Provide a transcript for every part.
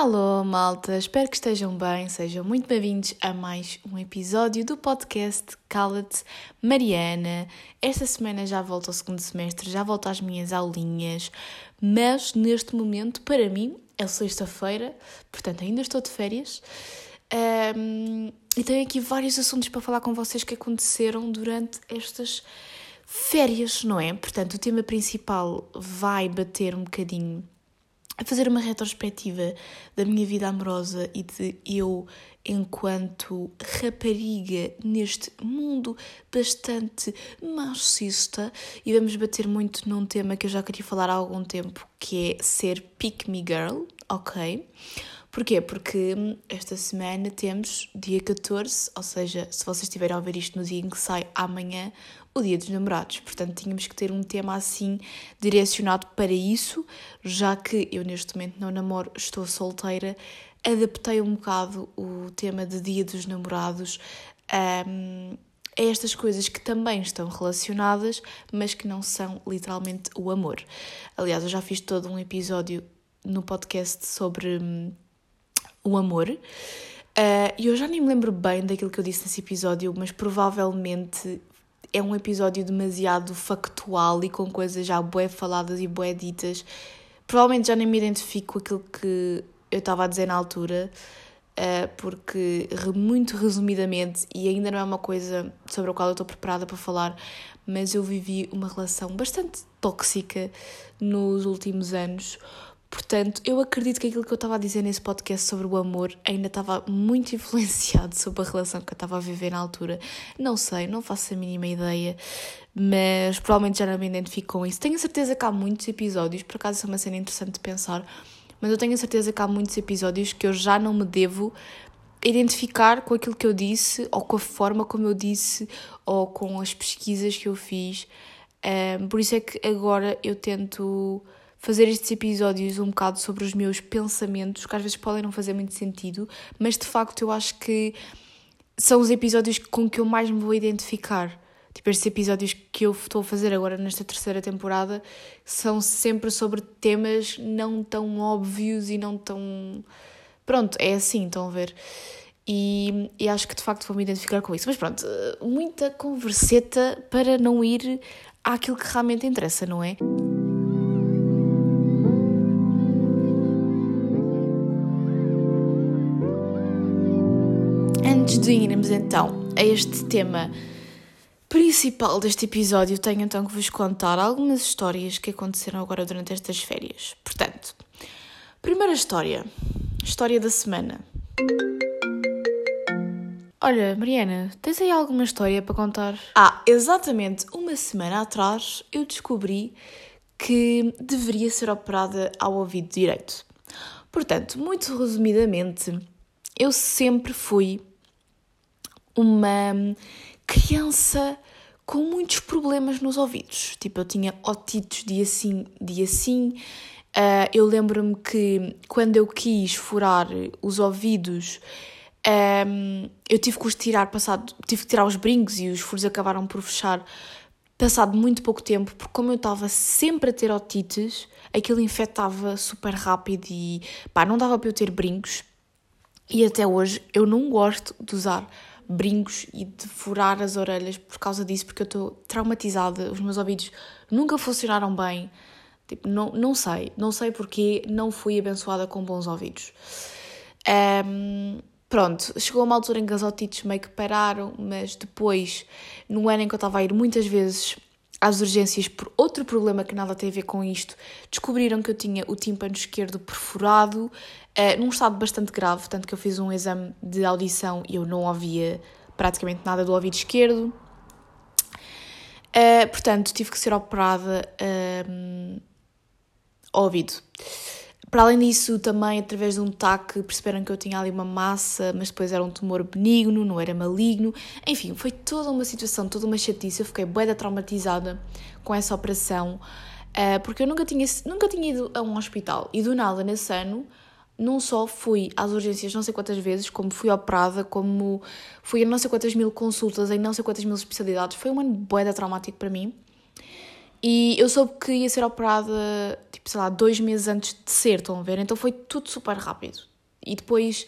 Alô, malta, espero que estejam bem, sejam muito bem-vindos a mais um episódio do podcast Cala-te Mariana. Esta semana já volto ao segundo semestre, já volto às minhas aulinhas, mas neste momento, para mim, é sexta-feira, portanto ainda estou de férias. Um, e tenho aqui vários assuntos para falar com vocês que aconteceram durante estas férias, não é? Portanto, o tema principal vai bater um bocadinho a fazer uma retrospectiva da minha vida amorosa e de eu enquanto rapariga neste mundo bastante machista e vamos bater muito num tema que eu já queria falar há algum tempo, que é ser pick me girl, ok? Porquê? Porque esta semana temos dia 14, ou seja, se vocês estiverem a ouvir isto no dia em que sai amanhã, o Dia dos Namorados. Portanto, tínhamos que ter um tema assim direcionado para isso, já que eu neste momento não namoro, estou solteira. Adaptei um bocado o tema de Dia dos Namorados um, a estas coisas que também estão relacionadas, mas que não são literalmente o amor. Aliás, eu já fiz todo um episódio no podcast sobre hum, o amor. Uh, e eu já nem me lembro bem daquilo que eu disse nesse episódio, mas provavelmente é um episódio demasiado factual e com coisas já bué faladas e bué ditas. Provavelmente já nem me identifico com aquilo que eu estava a dizer na altura, uh, porque muito resumidamente, e ainda não é uma coisa sobre a qual eu estou preparada para falar, mas eu vivi uma relação bastante tóxica nos últimos anos Portanto, eu acredito que aquilo que eu estava a dizer nesse podcast sobre o amor ainda estava muito influenciado sobre a relação que eu estava a viver na altura. Não sei, não faço a mínima ideia, mas provavelmente já não me identifico com isso. Tenho certeza que há muitos episódios, por acaso é uma cena interessante de pensar, mas eu tenho certeza que há muitos episódios que eu já não me devo identificar com aquilo que eu disse, ou com a forma como eu disse, ou com as pesquisas que eu fiz. Um, por isso é que agora eu tento fazer estes episódios um bocado sobre os meus pensamentos, que às vezes podem não fazer muito sentido, mas de facto eu acho que são os episódios com que eu mais me vou identificar. Tipo, estes episódios que eu estou a fazer agora nesta terceira temporada são sempre sobre temas não tão óbvios e não tão. Pronto, é assim, estão a ver? E, e acho que de facto vou me identificar com isso. Mas pronto, muita converseta para não ir àquilo que realmente interessa, não é? De irmos então a este tema principal deste episódio, tenho então que vos contar algumas histórias que aconteceram agora durante estas férias. Portanto, primeira história, história da semana. Olha, Mariana, tens aí alguma história para contar? Ah, exatamente uma semana atrás eu descobri que deveria ser operada ao ouvido direito. Portanto, muito resumidamente, eu sempre fui uma criança com muitos problemas nos ouvidos. Tipo, eu tinha otitos dia sim, dia sim. Uh, eu lembro-me que quando eu quis furar os ouvidos, um, eu tive que os tirar passado, tive que tirar os brincos e os furos acabaram por fechar passado muito pouco tempo, porque como eu estava sempre a ter otites, aquilo infectava super rápido e pá, não dava para eu ter brincos. E até hoje eu não gosto de usar brincos e de furar as orelhas por causa disso, porque eu estou traumatizada, os meus ouvidos nunca funcionaram bem. Tipo, não, não sei, não sei porque não fui abençoada com bons ouvidos. Um, pronto, chegou uma altura em que as otites meio que pararam, mas depois, no ano em que eu estava a ir muitas vezes às urgências por outro problema que nada tem a ver com isto, descobriram que eu tinha o tímpano esquerdo perfurado, uh, num estado bastante grave, tanto que eu fiz um exame de audição e eu não ouvia praticamente nada do ouvido esquerdo. Uh, portanto, tive que ser operada uh, ao ouvido. Para além disso, também através de um TAC perceberam que eu tinha ali uma massa, mas depois era um tumor benigno, não era maligno. Enfim, foi toda uma situação, toda uma chatice. Eu fiquei bué traumatizada com essa operação, uh, porque eu nunca tinha, nunca tinha ido a um hospital. E do nada, nesse ano, não só fui às urgências não sei quantas vezes, como fui operada, como fui a não sei quantas mil consultas em não sei quantas mil especialidades. Foi um ano bué traumático para mim. E eu soube que ia ser operada, tipo, sei lá, dois meses antes de ser, estão a ver? Então foi tudo super rápido. E depois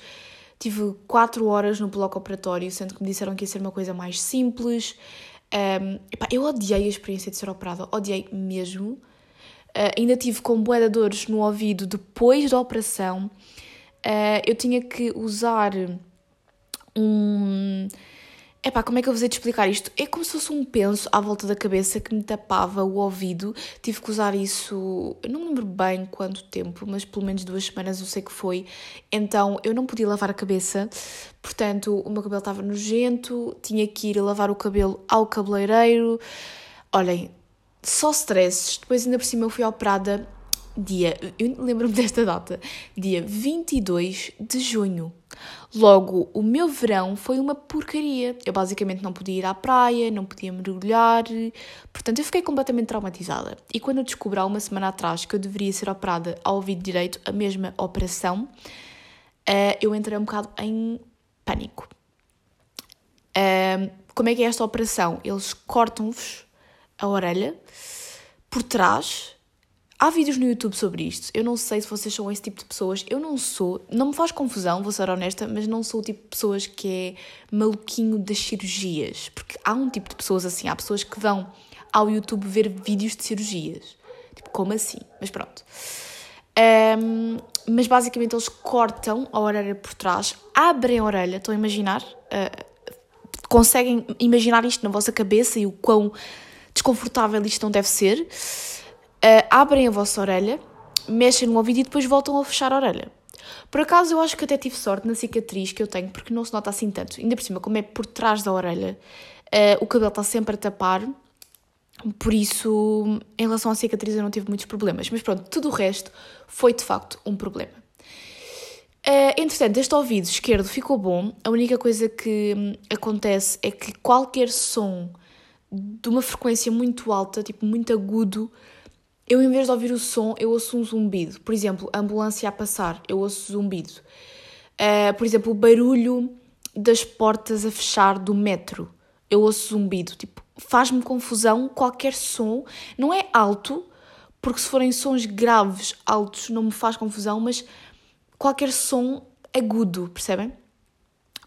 tive quatro horas no bloco operatório, sendo que me disseram que ia ser uma coisa mais simples. Um, epá, eu odiei a experiência de ser operada, odiei mesmo. Uh, ainda tive com bué dores no ouvido depois da operação. Uh, eu tinha que usar um Epá, como é que eu te explicar isto? É como se fosse um penso à volta da cabeça que me tapava o ouvido. Tive que usar isso, eu não me lembro bem quanto tempo, mas pelo menos duas semanas eu sei que foi. Então eu não podia lavar a cabeça, portanto o meu cabelo estava nojento, tinha que ir lavar o cabelo ao cabeleireiro. Olhem, só stresses. Depois ainda por cima eu fui operada dia, eu lembro-me desta data, dia 22 de junho. Logo, o meu verão foi uma porcaria. Eu basicamente não podia ir à praia, não podia mergulhar, portanto eu fiquei completamente traumatizada. E quando eu descobri há uma semana atrás que eu deveria ser operada ao ouvido direito, a mesma operação, eh, eu entrei um bocado em pânico. Como é que é esta operação? Eles cortam-vos a orelha por trás Há vídeos no YouTube sobre isto. Eu não sei se vocês são esse tipo de pessoas. Eu não sou. Não me faz confusão, vou ser honesta, mas não sou o tipo de pessoas que é maluquinho das cirurgias. Porque há um tipo de pessoas assim. Há pessoas que vão ao YouTube ver vídeos de cirurgias. Tipo, como assim? Mas pronto. Um, mas basicamente eles cortam a orelha por trás, abrem a orelha, estão a imaginar? Uh, conseguem imaginar isto na vossa cabeça e o quão desconfortável isto não deve ser? Uh, abrem a vossa orelha, mexem no ouvido e depois voltam a fechar a orelha. Por acaso eu acho que até tive sorte na cicatriz que eu tenho, porque não se nota assim tanto. Ainda por cima, como é por trás da orelha, uh, o cabelo está sempre a tapar, por isso, em relação à cicatriz, eu não tive muitos problemas. Mas pronto, tudo o resto foi de facto um problema. Uh, entretanto, este ouvido esquerdo ficou bom. A única coisa que hum, acontece é que qualquer som de uma frequência muito alta, tipo muito agudo, eu em vez de ouvir o som, eu ouço um zumbido. Por exemplo, ambulância a passar, eu ouço zumbido. Uh, por exemplo, o barulho das portas a fechar do metro, eu ouço zumbido. Tipo, faz-me confusão qualquer som. Não é alto, porque se forem sons graves, altos, não me faz confusão, mas qualquer som agudo, percebem?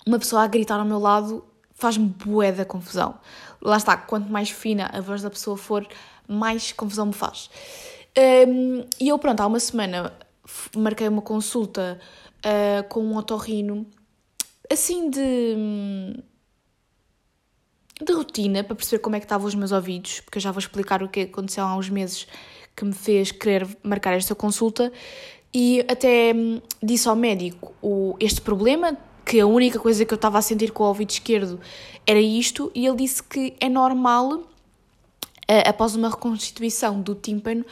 Uma pessoa a gritar ao meu lado faz-me bué da confusão. Lá está, quanto mais fina a voz da pessoa for, mais confusão me faz. Um, e eu, pronto, há uma semana marquei uma consulta uh, com um otorrino, assim de. de rotina, para perceber como é que estavam os meus ouvidos, porque eu já vou explicar o que aconteceu há uns meses que me fez querer marcar esta consulta. E até hum, disse ao médico o, este problema, que a única coisa que eu estava a sentir com o ouvido esquerdo era isto, e ele disse que é normal após uma reconstituição do tímpano,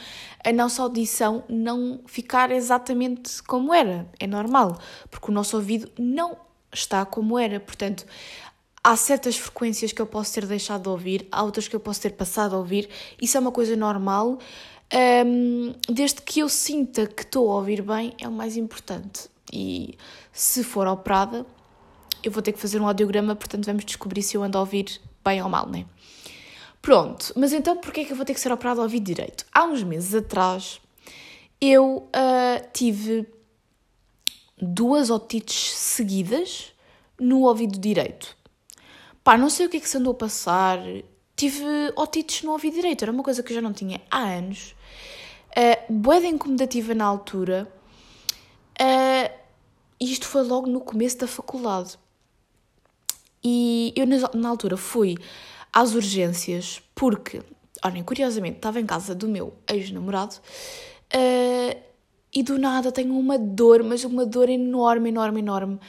a nossa audição não ficar exatamente como era. É normal, porque o nosso ouvido não está como era. Portanto, há certas frequências que eu posso ter deixado de ouvir, há outras que eu posso ter passado a ouvir. Isso é uma coisa normal. Um, desde que eu sinta que estou a ouvir bem, é o mais importante. E se for operada, eu vou ter que fazer um audiograma, portanto vamos descobrir se eu ando a ouvir bem ou mal, né? Pronto, mas então porquê é que eu vou ter que ser operado ao ouvido direito? Há uns meses atrás eu uh, tive duas otites seguidas no ouvido direito. Pá, não sei o que é que se andou a passar. Tive otites no ouvido direito, era uma coisa que eu já não tinha há anos. Uh, boeda incomodativa na altura. Uh, isto foi logo no começo da faculdade. E eu, na altura, fui às urgências, porque, olhem, curiosamente, estava em casa do meu ex-namorado uh, e do nada tenho uma dor, mas uma dor enorme, enorme, enorme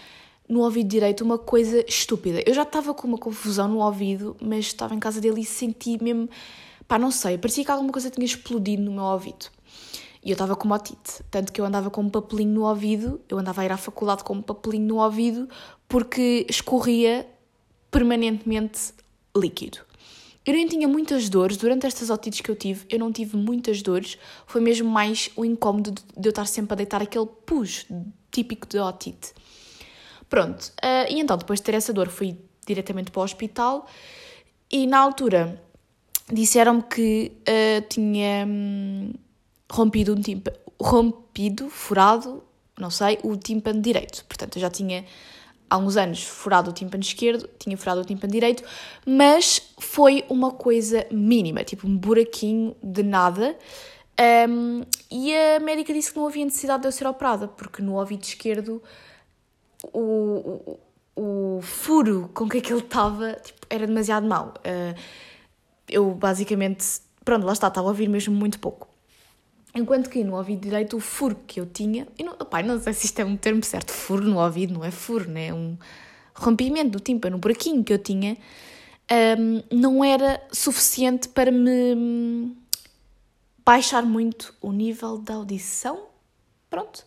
no ouvido direito, uma coisa estúpida. Eu já estava com uma confusão no ouvido, mas estava em casa dele e senti mesmo, pá, não sei, parecia que alguma coisa tinha explodido no meu ouvido. E eu estava com otite, tanto que eu andava com um papelinho no ouvido, eu andava a ir à faculdade com um papelinho no ouvido, porque escorria permanentemente líquido. Eu nem tinha muitas dores, durante estas otites que eu tive, eu não tive muitas dores, foi mesmo mais o incómodo de eu estar sempre a deitar aquele pus típico de otite. Pronto, uh, e então depois de ter essa dor fui diretamente para o hospital e na altura disseram-me que uh, tinha hum, rompido um tímpano, rompido, furado, não sei, o tímpano direito. Portanto, eu já tinha há uns anos furado o tímpano esquerdo, tinha furado o tímpano direito, mas foi uma coisa mínima, tipo um buraquinho de nada. Um, e a médica disse que não havia necessidade de eu ser operada, porque no ouvido esquerdo o, o, o furo com que aquele estava tipo, era demasiado mau. Uh, eu basicamente, pronto, lá está, estava a ouvir mesmo muito pouco. Enquanto que no ouvido direito, o furo que eu tinha, e não, opa, não sei se isto é um termo certo, furo no ouvido, não é furo, né? é um rompimento do tímpano, um buraquinho que eu tinha, um, não era suficiente para me baixar muito o nível da audição. Pronto.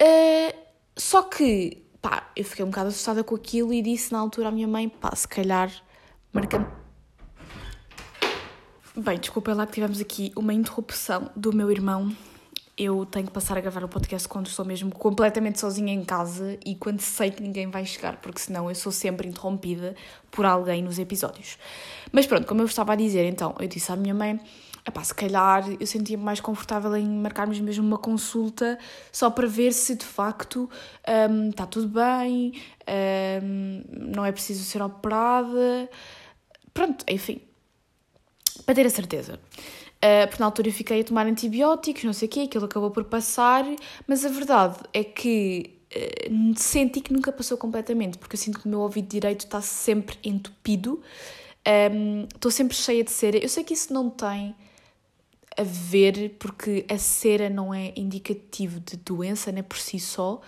Uh, só que, pá, eu fiquei um bocado assustada com aquilo e disse na altura à minha mãe, pá, se calhar marcamos. Bem, desculpa lá que tivemos aqui uma interrupção do meu irmão. Eu tenho que passar a gravar o podcast quando estou mesmo completamente sozinha em casa e quando sei que ninguém vai chegar, porque senão eu sou sempre interrompida por alguém nos episódios. Mas pronto, como eu estava a dizer, então, eu disse à minha mãe epá, se calhar eu sentia-me mais confortável em marcarmos mesmo uma consulta só para ver se de facto um, está tudo bem, um, não é preciso ser operada. Pronto, enfim, para ter a certeza. Uh, porque na altura eu fiquei a tomar antibióticos, não sei o quê, aquilo acabou por passar, mas a verdade é que uh, senti que nunca passou completamente, porque eu sinto que o meu ouvido direito está sempre entupido, um, estou sempre cheia de cera. Eu sei que isso não tem a ver, porque a cera não é indicativo de doença, né, por si só.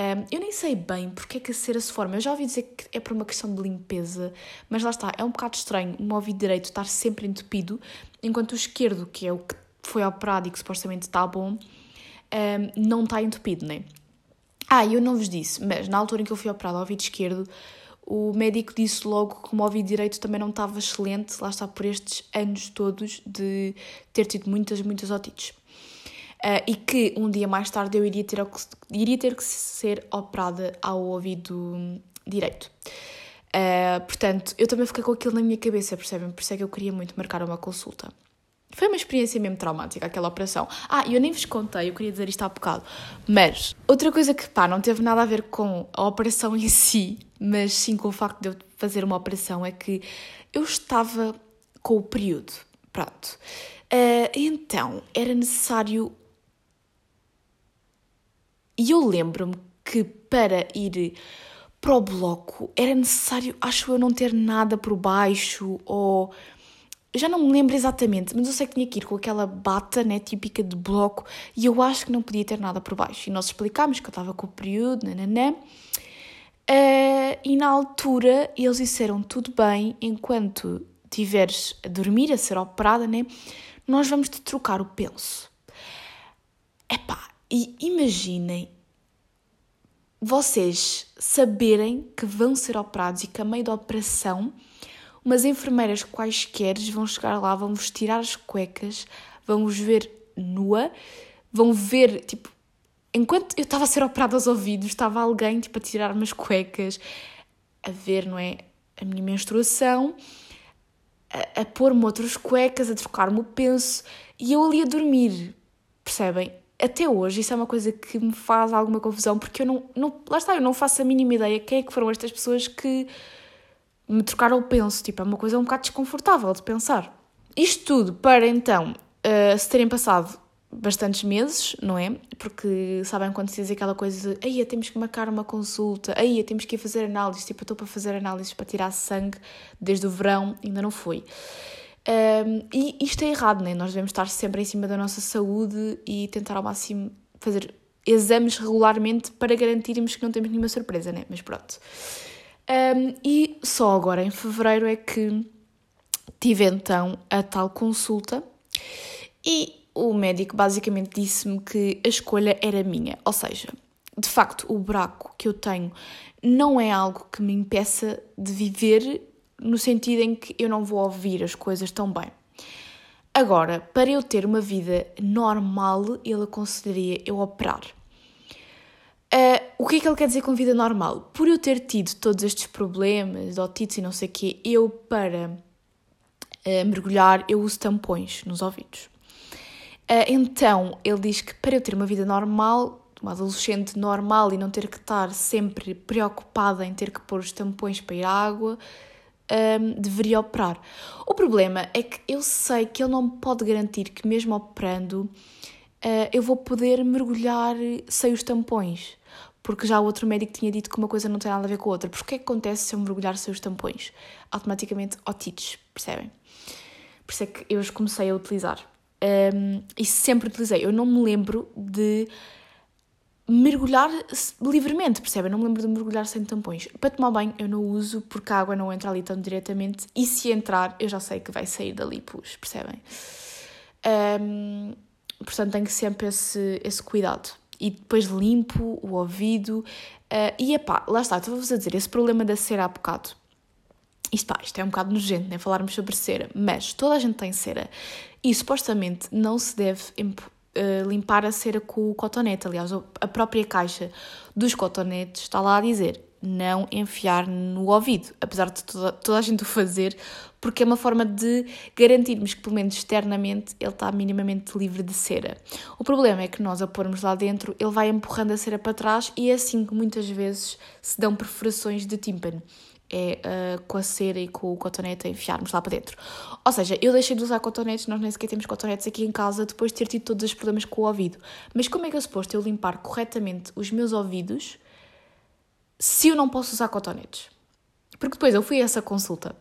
Um, eu nem sei bem porque é que a cera se forma. Eu já ouvi dizer que é por uma questão de limpeza, mas lá está, é um bocado estranho o meu ouvido direito estar sempre entupido, enquanto o esquerdo, que é o que foi operado e que supostamente está bom, um, não está entupido, né? Ah, eu não vos disse, mas na altura em que eu fui operado ao ouvido esquerdo, o médico disse logo que o meu ouvido direito também não estava excelente, lá está por estes anos todos de ter tido muitas, muitas otites. Uh, e que um dia mais tarde eu iria ter, iria ter que ser operada ao ouvido direito. Uh, portanto, eu também fiquei com aquilo na minha cabeça, percebem? Por isso é que eu queria muito marcar uma consulta. Foi uma experiência mesmo traumática, aquela operação. Ah, eu nem vos contei, eu queria dizer isto há bocado. Mas, outra coisa que, pá, não teve nada a ver com a operação em si, mas sim com o facto de eu fazer uma operação, é que eu estava com o período. Pronto. Uh, então, era necessário. E eu lembro-me que para ir para o bloco era necessário, acho eu, não ter nada por baixo ou já não me lembro exatamente, mas eu sei que tinha que ir com aquela bata né, típica de bloco e eu acho que não podia ter nada por baixo. E nós explicámos que eu estava com o período, nananã. Uh, e na altura eles disseram tudo bem, enquanto tiveres a dormir, a ser operada, né, nós vamos te trocar o penso. Epá, e imaginem vocês saberem que vão ser operados e que a meio da operação umas enfermeiras quaisquer vão chegar lá, vão vos tirar as cuecas, vão vos ver nua, vão ver, tipo, enquanto eu estava a ser operada aos ouvidos, estava alguém, tipo, a tirar-me as cuecas, a ver, não é, a minha menstruação, a, a pôr-me outras cuecas, a trocar-me o penso, e eu ali a dormir, percebem? Até hoje isso é uma coisa que me faz alguma confusão, porque eu não, não lá está, eu não faço a mínima ideia quem é que foram estas pessoas que me trocar o penso, tipo, é uma coisa um bocado desconfortável de pensar. Isto tudo para então uh, se terem passado bastantes meses, não é? Porque sabem quando se diz aquela coisa de aí temos que marcar uma consulta, aí temos que ir fazer análise, tipo, eu estou para fazer análises para tirar sangue desde o verão, ainda não foi. Um, e isto é errado, né? Nós devemos estar sempre em cima da nossa saúde e tentar ao máximo fazer exames regularmente para garantirmos que não temos nenhuma surpresa, né? Mas pronto. Um, e só agora em fevereiro é que tive então a tal consulta e o médico basicamente disse-me que a escolha era minha, ou seja, de facto o buraco que eu tenho não é algo que me impeça de viver no sentido em que eu não vou ouvir as coisas tão bem. Agora, para eu ter uma vida normal, ele aconselharia eu operar. Uh, o que é que ele quer dizer com vida normal? Por eu ter tido todos estes problemas, otites e não sei o quê, eu para uh, mergulhar, eu uso tampões nos ouvidos. Uh, então, ele diz que para eu ter uma vida normal, uma adolescente normal e não ter que estar sempre preocupada em ter que pôr os tampões para ir à água, um, deveria operar. O problema é que eu sei que ele não me pode garantir que, mesmo operando, uh, eu vou poder mergulhar sem os tampões. Porque já o outro médico tinha dito que uma coisa não tem nada a ver com a outra. Porque o que é que acontece se eu mergulhar sem os tampões? Automaticamente otites, percebem? Por isso é que eu os comecei a utilizar. Um, e sempre utilizei. Eu não me lembro de mergulhar livremente, percebem? Não me lembro de mergulhar sem tampões. Para tomar banho eu não uso porque a água não entra ali tão diretamente e se entrar eu já sei que vai sair dali pus, percebem? Um, portanto tenho sempre esse, esse cuidado. E depois limpo o ouvido uh, e epá, lá está, estava-vos a dizer, esse problema da cera há bocado. Isto, pá, isto é um bocado nojento, né? Falarmos sobre cera, mas toda a gente tem cera e supostamente não se deve uh, limpar a cera com o cotonete. Aliás, a própria caixa dos cotonetes está lá a dizer não enfiar no ouvido, apesar de toda, toda a gente o fazer, porque é uma forma de garantirmos que, pelo menos externamente, ele está minimamente livre de cera. O problema é que nós a pormos lá dentro, ele vai empurrando a cera para trás e é assim que muitas vezes se dão perfurações de tímpano é uh, com a cera e com o cotonete a enfiarmos lá para dentro. Ou seja, eu deixei de usar cotonetes, nós nem sequer temos cotonetes aqui em casa depois de ter tido todos os problemas com o ouvido. Mas como é que é suposto eu limpar corretamente os meus ouvidos se eu não posso usar cotonetes? Porque depois eu fui a essa consulta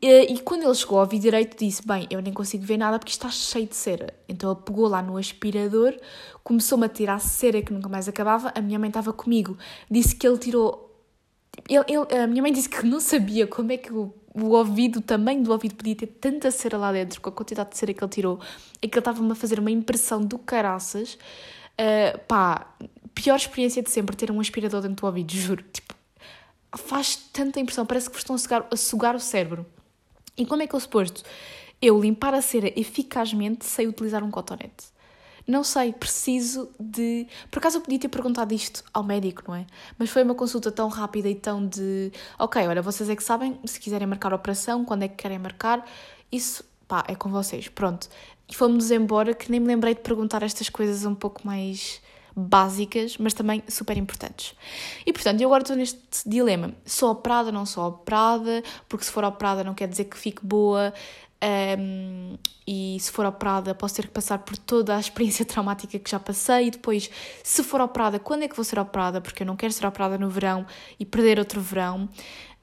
e, quando ele chegou ao ouvido direito disse, bem, eu nem consigo ver nada porque está cheio de cera. Então ele pegou lá no aspirador, começou-me a tirar cera que nunca mais acabava, a minha mãe estava comigo, disse que ele tirou ele, ele, a minha mãe disse que não sabia como é que o, o ouvido, o tamanho do ouvido podia ter tanta cera lá dentro, com a quantidade de cera que ele tirou, e que ele estava-me a fazer uma impressão do caraças. Uh, pá, pior experiência de sempre ter um aspirador dentro do ouvido, juro. Tipo, faz tanta impressão, parece que vos estão a sugar, a sugar o cérebro. E como é que eu suposto eu limpar a cera eficazmente sem utilizar um cotonete? Não sei, preciso de. Por acaso eu podia ter perguntado isto ao médico, não é? Mas foi uma consulta tão rápida e tão de. Ok, olha, vocês é que sabem se quiserem marcar a operação, quando é que querem marcar, isso, pá, é com vocês. Pronto. E fomos embora que nem me lembrei de perguntar estas coisas um pouco mais básicas, mas também super importantes. E portanto, eu agora estou neste dilema: sou operada, não sou operada, porque se for operada não quer dizer que fique boa, um, e se for operada, posso ter que passar por toda a experiência traumática que já passei. E depois, se for operada, quando é que vou ser operada? Porque eu não quero ser operada no verão e perder outro verão.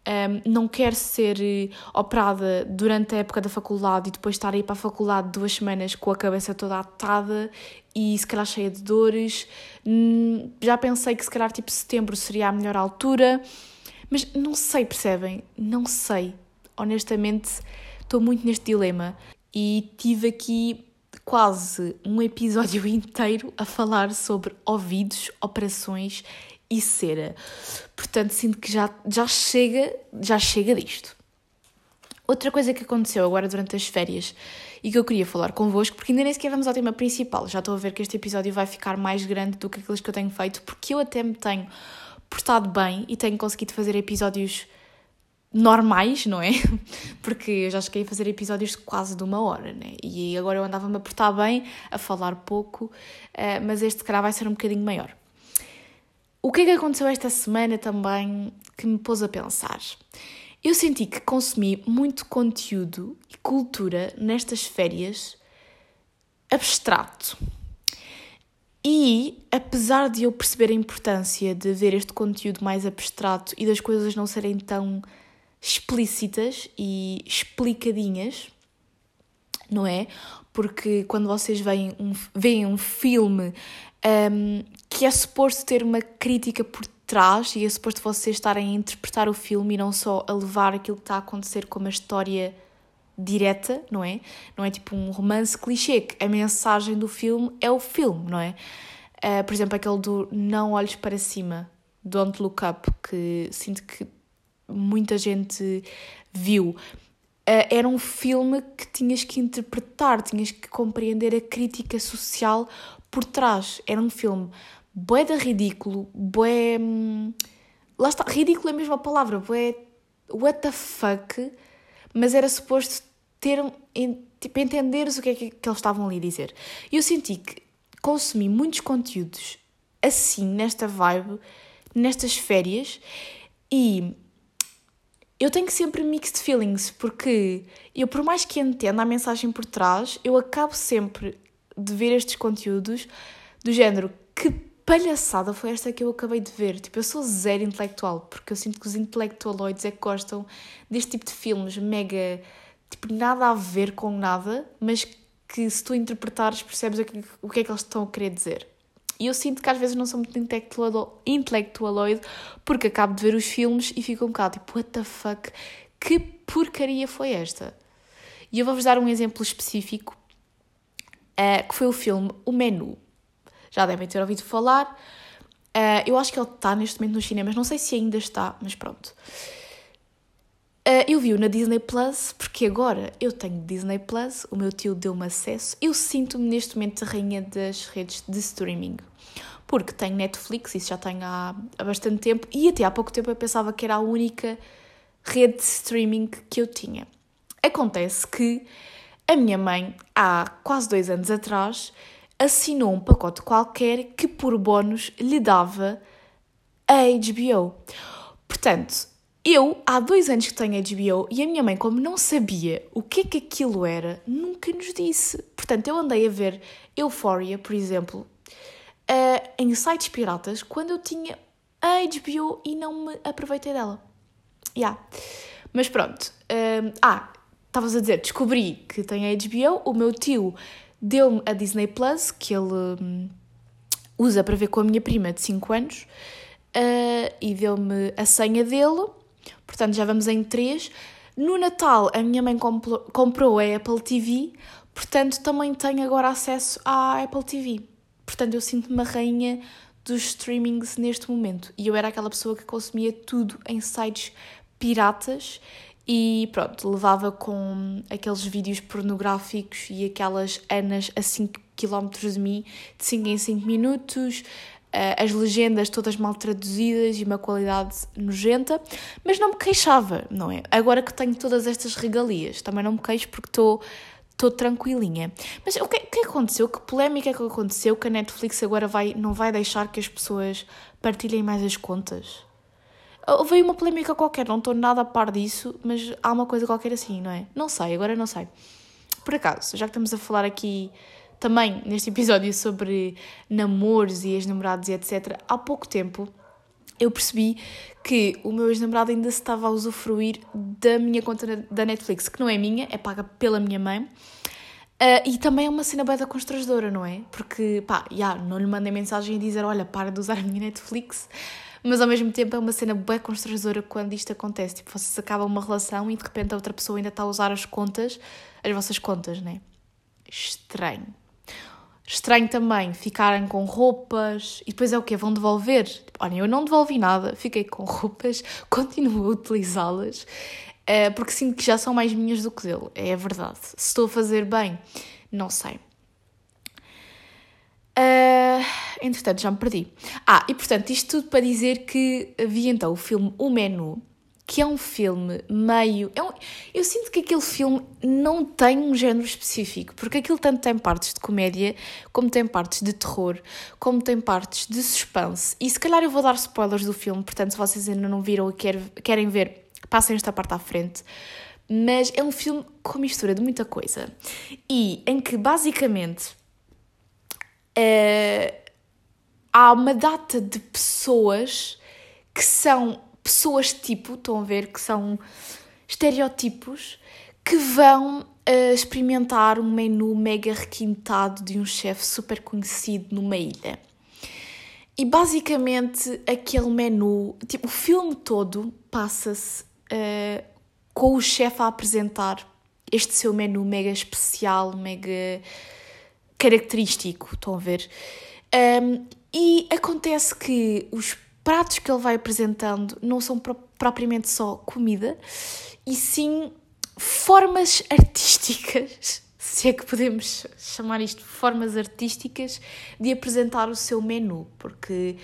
Um, não quero ser eh, operada durante a época da faculdade e depois estar aí para a faculdade duas semanas com a cabeça toda atada e se calhar cheia de dores. Hum, já pensei que se calhar tipo setembro seria a melhor altura, mas não sei, percebem? Não sei. Honestamente estou muito neste dilema e tive aqui quase um episódio inteiro a falar sobre ouvidos, operações e cera. Portanto, sinto que já, já chega, já chega disto. Outra coisa que aconteceu agora durante as férias e que eu queria falar convosco, porque ainda nem sequer vamos ao tema principal, já estou a ver que este episódio vai ficar mais grande do que aqueles que eu tenho feito, porque eu até me tenho portado bem e tenho conseguido fazer episódios normais, não é? Porque eu já cheguei a fazer episódios de quase de uma hora, né? E agora eu andava-me a portar bem, a falar pouco, eh, mas este, cara vai ser um bocadinho maior. O que é que aconteceu esta semana também que me pôs a pensar? Eu senti que consumi muito conteúdo e cultura nestas férias abstrato. E, apesar de eu perceber a importância de ver este conteúdo mais abstrato e das coisas não serem tão explícitas e explicadinhas, não é? Porque quando vocês veem um, veem um filme um, que é suposto ter uma crítica por trás e é suposto vocês estarem a interpretar o filme e não só a levar aquilo que está a acontecer como uma história direta, não é? Não é tipo um romance clichê, que a mensagem do filme é o filme, não é? Uh, por exemplo, aquele do Não Olhes para Cima, Don't Look Up, que sinto que muita gente viu. Uh, era um filme que tinhas que interpretar, tinhas que compreender a crítica social por trás. Era um filme bué da ridículo, bué... Hum, lá está, ridículo é a mesma palavra, bué... what the fuck, mas era suposto ter, tipo, entenderes o que é que, que eles estavam ali a dizer. E eu senti que consumi muitos conteúdos assim, nesta vibe, nestas férias, e eu tenho sempre mixed feelings, porque eu, por mais que entenda a mensagem por trás, eu acabo sempre de ver estes conteúdos do género que palhaçada foi esta que eu acabei de ver? Tipo, eu sou zero intelectual, porque eu sinto que os intelectualoides é que gostam deste tipo de filmes mega, tipo, nada a ver com nada, mas que se tu interpretares percebes o que, o que é que eles estão a querer dizer. E eu sinto que às vezes não sou muito intelectualoide porque acabo de ver os filmes e fico um bocado tipo, what the fuck, que porcaria foi esta? E eu vou-vos dar um exemplo específico, uh, que foi o filme O Menu já devem ter ouvido falar. Uh, eu acho que ele está neste momento nos cinemas, não sei se ainda está, mas pronto. Uh, eu vi-o na Disney Plus, porque agora eu tenho Disney Plus, o meu tio deu-me acesso. Eu sinto-me neste momento a rainha das redes de streaming. Porque tenho Netflix, isso já tenho há, há bastante tempo, e até há pouco tempo eu pensava que era a única rede de streaming que eu tinha. Acontece que a minha mãe, há quase dois anos atrás, assinou um pacote qualquer que por bónus lhe dava a HBO. Portanto, eu há dois anos que tenho HBO e a minha mãe, como não sabia o que é que aquilo era, nunca nos disse. Portanto, eu andei a ver Euphoria, por exemplo, uh, em sites piratas quando eu tinha a HBO e não me aproveitei dela. Yeah. Mas pronto. Uh, ah, estavas a dizer, descobri que tem a HBO, o meu tio deu-me a Disney Plus, que ele hum, usa para ver com a minha prima de 5 anos, uh, e deu-me a senha dele, portanto já vamos em 3. No Natal, a minha mãe comprou, comprou a Apple TV, portanto também tenho agora acesso à Apple TV. Portanto, eu sinto-me a rainha dos streamings neste momento. E eu era aquela pessoa que consumia tudo em sites piratas e pronto, levava com aqueles vídeos pornográficos e aquelas anas a 5 km de mim, de 5 em 5 minutos, as legendas todas mal traduzidas e uma qualidade nojenta, mas não me queixava, não é? Agora que tenho todas estas regalias, também não me queixo porque estou estou tranquilinha. Mas o que, que aconteceu? Que polémica é que aconteceu que a Netflix agora vai, não vai deixar que as pessoas partilhem mais as contas? Houve uma polémica qualquer, não estou nada a par disso, mas há uma coisa qualquer assim, não é? Não sei, agora não sei. Por acaso, já que estamos a falar aqui também neste episódio sobre namoros e ex-namorados e etc., há pouco tempo eu percebi que o meu ex-namorado ainda se estava a usufruir da minha conta da Netflix, que não é minha, é paga pela minha mãe. Uh, e também é uma cena bem da constrangedora, não é? Porque, pá, já, não lhe mandei mensagem a dizer, olha, para de usar a minha Netflix, mas ao mesmo tempo é uma cena bem constrangedora quando isto acontece. Tipo, vocês acabam uma relação e de repente a outra pessoa ainda está a usar as contas, as vossas contas, né? Estranho. Estranho também ficarem com roupas e depois é o quê? Vão devolver? Tipo, olhem, eu não devolvi nada, fiquei com roupas, continuo a utilizá-las eh, porque sinto que já são mais minhas do que dele, é verdade. Se estou a fazer bem, não sei. Uh, entretanto, já me perdi. Ah, e portanto, isto tudo para dizer que havia então o filme O Menu, que é um filme meio. É um, eu sinto que aquele filme não tem um género específico, porque aquilo tanto tem partes de comédia, como tem partes de terror, como tem partes de suspense. E se calhar eu vou dar spoilers do filme, portanto, se vocês ainda não viram e querem ver, passem esta parte à frente. Mas é um filme com mistura de muita coisa. E em que basicamente uh, há uma data de pessoas que são pessoas tipo, estão a ver, que são estereótipos que vão uh, experimentar um menu mega requintado de um chefe super conhecido numa ilha. E basicamente aquele menu, tipo, o filme todo passa-se uh, com o chefe a apresentar este seu menu mega especial, mega característico, estão a ver? Um, e acontece que os pratos que ele vai apresentando não são pro propriamente só comida, e sim formas artísticas, se é que podemos chamar isto formas artísticas, de apresentar o seu menu, porque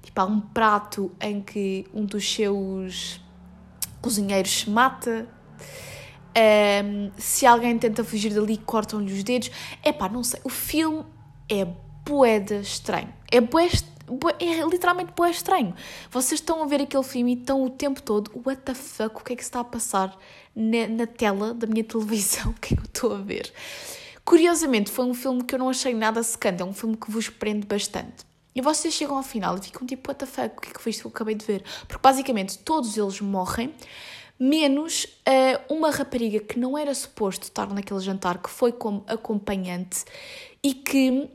tipo, há um prato em que um dos seus cozinheiros se mata, Um, se alguém tenta fugir dali, cortam-lhe os dedos. É pá, não sei. O filme é boeda estranho. É bué, é literalmente bué estranho. Vocês estão a ver aquele filme e estão o tempo todo, what the fuck, o que é que está a passar na, na tela da minha televisão? O que é que eu estou a ver? Curiosamente, foi um filme que eu não achei nada secante, é um filme que vos prende bastante. E vocês chegam ao final e ficam tipo, what the fuck, o que é que foi isto que eu acabei de ver? Porque basicamente todos eles morrem, menos uh, uma rapariga que não era suposto estar naquele jantar, que foi como acompanhante e que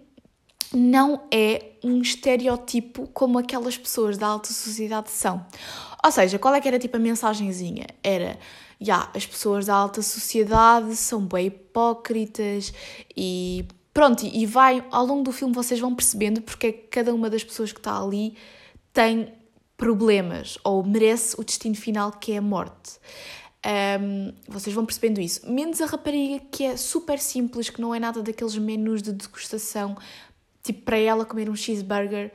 não é um estereótipo como aquelas pessoas da alta sociedade são. Ou seja, qual é que era tipo a mensagenzinha? Era, já, yeah, as pessoas da alta sociedade são bem hipócritas e pronto, e vai, ao longo do filme vocês vão percebendo porque é que cada uma das pessoas que está ali tem problemas ou merece o destino final que é a morte. Um, vocês vão percebendo isso. Menos a rapariga que é super simples, que não é nada daqueles menus de degustação tipo, para ela comer um cheeseburger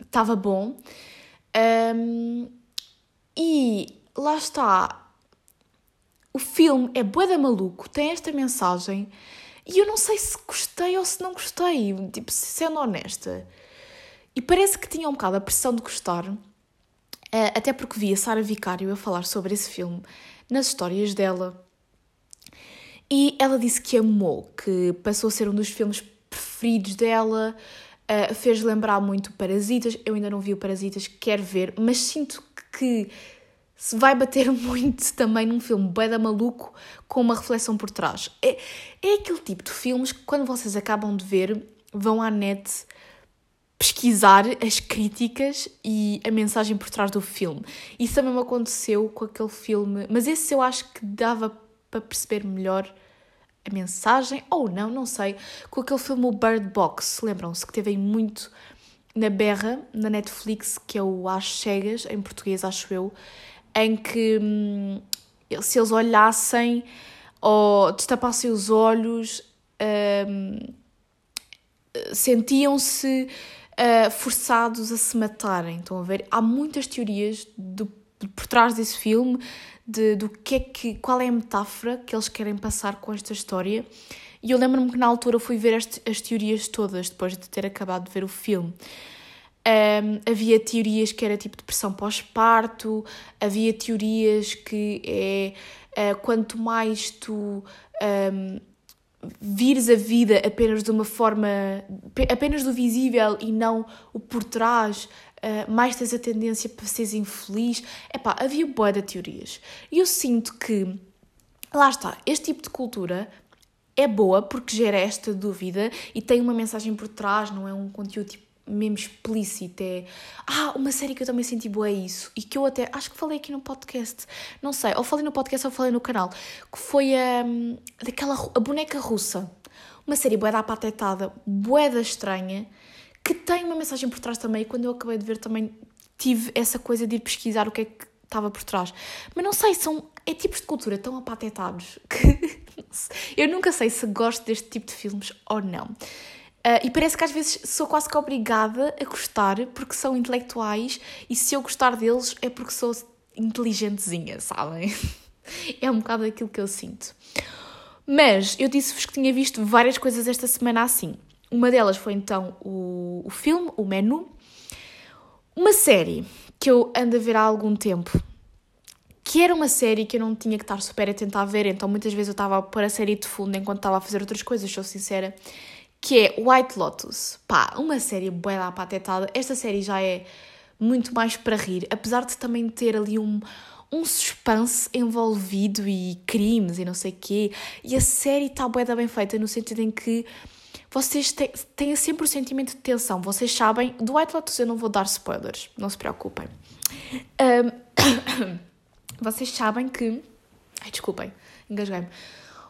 estava um, bom. Um, e lá está. O filme é boeda maluco, tem esta mensagem e eu não sei se gostei ou se não gostei, tipo, sendo honesta. E parece que tinha um bocado a pressão de gostar, eh, até porque vi a Sara Vicário a falar sobre esse filme nas histórias dela. E ela disse que amou, que passou a ser um dos filmes preferidos dela, uh, fez lembrar muito Parasitas. Eu ainda não vi o Parasitas, quero ver, mas sinto que se vai bater muito também num filme bué da maluco com uma reflexão por trás. É, é aquele tipo de filmes que quando vocês acabam de ver, vão à net pesquisar as críticas e a mensagem por trás do filme. Isso também me aconteceu com aquele filme, mas esse eu acho que dava para perceber melhor a mensagem, ou não, não sei, com aquele filme Bird Box, lembram-se que teve muito na berra, na Netflix, que é o As Cegas, em português acho eu, em que hum, se eles olhassem ou destapassem os olhos, hum, sentiam-se uh, forçados a se matarem. Estão a ver? Há muitas teorias do, por trás desse filme, de, do que é que, qual é a metáfora que eles querem passar com esta história. E eu lembro-me que na altura fui ver as, as teorias todas, depois de ter acabado de ver o filme. Um, havia teorias que era tipo depressão pós-parto, havia teorias que é uh, quanto mais tu um, vires a vida apenas de uma forma, apenas do visível e não o por trás, uh, mais tens a tendência para seres infeliz. Epá, havia boa de teorias. E eu sinto que, lá está, este tipo de cultura é boa porque gera esta dúvida e tem uma mensagem por trás, não é um conteúdo tipo mesmo explícito, é ah, uma série que eu também senti boa é isso, e que eu até acho que falei aqui no podcast, não sei, ou falei no podcast ou falei no canal, que foi a daquela a boneca russa, uma série boeda apatetada, boeda estranha, que tem uma mensagem por trás também, e quando eu acabei de ver também tive essa coisa de ir pesquisar o que é que estava por trás. Mas não sei, são é tipos de cultura tão apatetados que eu nunca sei se gosto deste tipo de filmes ou não. Uh, e parece que às vezes sou quase que obrigada a gostar porque são intelectuais e se eu gostar deles é porque sou inteligentezinha, sabem? é um bocado aquilo que eu sinto. Mas eu disse-vos que tinha visto várias coisas esta semana assim. Uma delas foi então o, o filme, o menu. Uma série que eu ando a ver há algum tempo, que era uma série que eu não tinha que estar super atenta a ver, então muitas vezes eu estava a pôr a série de fundo enquanto estava a fazer outras coisas, sou sincera que é White Lotus. Pá, uma série bué da patetada. Esta série já é muito mais para rir, apesar de também ter ali um, um suspense envolvido e crimes e não sei o quê. E a série está bué da bem feita no sentido em que vocês têm, têm sempre o sentimento de tensão. Vocês sabem, do White Lotus eu não vou dar spoilers, não se preocupem. Um, vocês sabem que... Ai, desculpem, engasguei-me.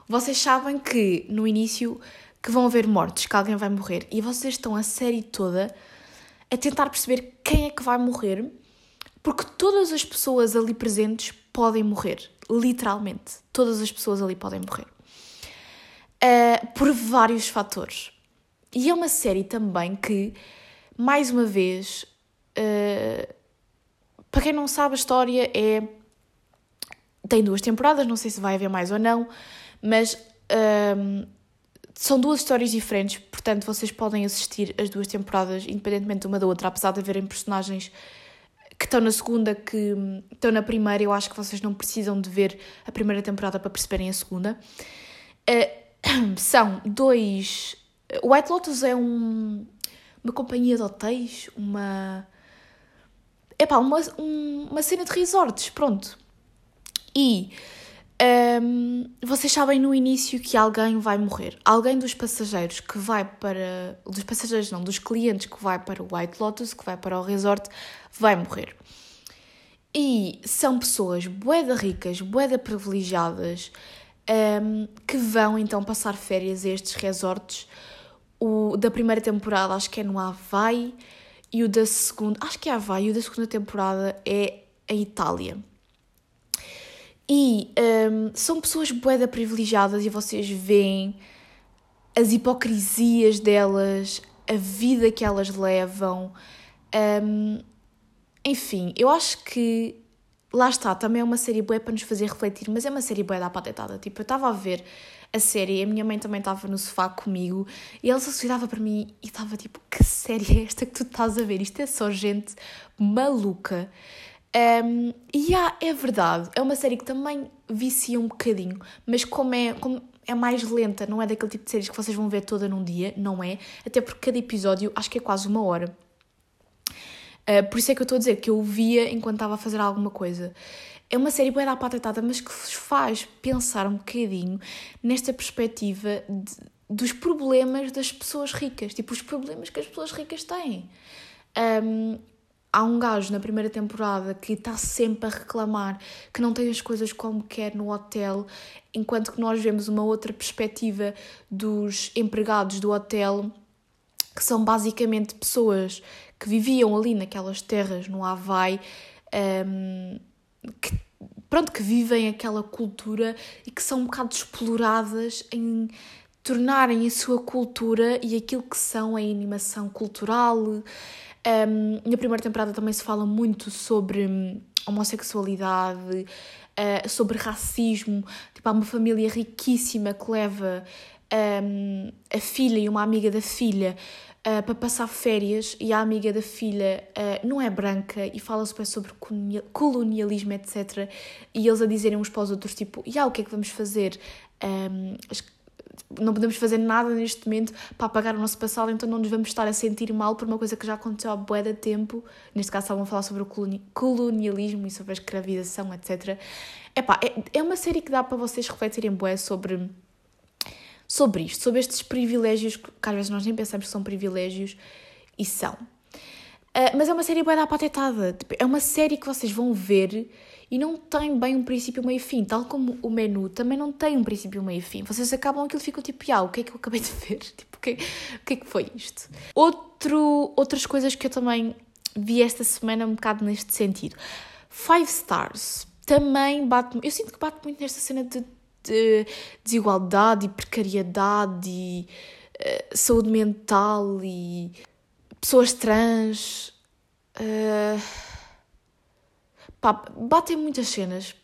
Vocês sabem que no início que vão haver mortes, que alguém vai morrer, e vocês estão a série toda a tentar perceber quem é que vai morrer, porque todas as pessoas ali presentes podem morrer, literalmente. Todas as pessoas ali podem morrer. Uh, por vários fatores. E é uma série também que, mais uma vez, uh, para quem não sabe, a história é tem duas temporadas, não sei se vai haver mais ou não, mas um, são duas histórias diferentes, portanto vocês podem assistir as duas temporadas independentemente uma da outra, apesar de haverem personagens que estão na segunda, que estão na primeira, eu acho que vocês não precisam de ver a primeira temporada para perceberem a segunda. Uh, são dois. White Lotus é um, uma companhia de hotéis, uma. Epá, uma, um, uma cena de resorts, pronto. E um, vocês sabem no início que alguém vai morrer. Alguém dos passageiros que vai para. Dos passageiros, não, dos clientes que vai para o White Lotus, que vai para o resort, vai morrer. E são pessoas boeda ricas, boeda privilegiadas, um, que vão então passar férias a estes resorts. O da primeira temporada acho que é no Havaí e o da segunda, acho que é Havaí, e o da segunda temporada é a Itália. E um, são pessoas boeda privilegiadas e vocês veem as hipocrisias delas, a vida que elas levam. Um, enfim, eu acho que lá está, também é uma série boa para nos fazer refletir, mas é uma série boa da patetada. Tipo, eu estava a ver a série, a minha mãe também estava no sofá comigo e ela se olhava para mim e estava tipo: Que série é esta que tu estás a ver? Isto é só gente maluca. Um, e yeah, é verdade, é uma série que também vicia um bocadinho, mas como é, como é mais lenta, não é daquele tipo de séries que vocês vão ver toda num dia, não é? Até porque cada episódio acho que é quase uma hora. Uh, por isso é que eu estou a dizer que eu via enquanto estava a fazer alguma coisa. É uma série bem da patetada, mas que vos faz pensar um bocadinho nesta perspectiva de, dos problemas das pessoas ricas, tipo os problemas que as pessoas ricas têm. Um, há um gajo na primeira temporada que está sempre a reclamar que não tem as coisas como quer no hotel, enquanto que nós vemos uma outra perspectiva dos empregados do hotel, que são basicamente pessoas que viviam ali naquelas terras no Havaí, um, que, pronto, que vivem aquela cultura e que são um bocado exploradas em tornarem a sua cultura e aquilo que são a animação cultural, um, na primeira temporada também se fala muito sobre hum, homossexualidade, uh, sobre racismo. Tipo, há uma família riquíssima que leva um, a filha e uma amiga da filha uh, para passar férias e a amiga da filha uh, não é branca e fala super sobre colonialismo, etc. E eles a dizerem uns para os outros, tipo, e o que é que vamos fazer? Um, não podemos fazer nada neste momento para apagar o nosso passado, então não nos vamos estar a sentir mal por uma coisa que já aconteceu há bué de tempo. Neste caso estavam a falar sobre o colonialismo e sobre a escravização, etc. Epá, é, é uma série que dá para vocês refletirem bué sobre, sobre isto, sobre estes privilégios que às vezes nós nem pensamos que são privilégios e são. Uh, mas é uma série bué da patetada. Tipo, é uma série que vocês vão ver e não tem bem um princípio, meio fim, tal como o menu também não tem um princípio, meio fim. Vocês acabam aquilo e ficam tipo, ah, o que é que eu acabei de ver? Tipo, o que, o que é que foi isto? Outro, outras coisas que eu também vi esta semana um bocado neste sentido. Five Stars também bate, eu sinto que bate muito nesta cena de, de desigualdade e precariedade e uh, saúde mental e pessoas trans. Uh, Pá, batem muitas cenas.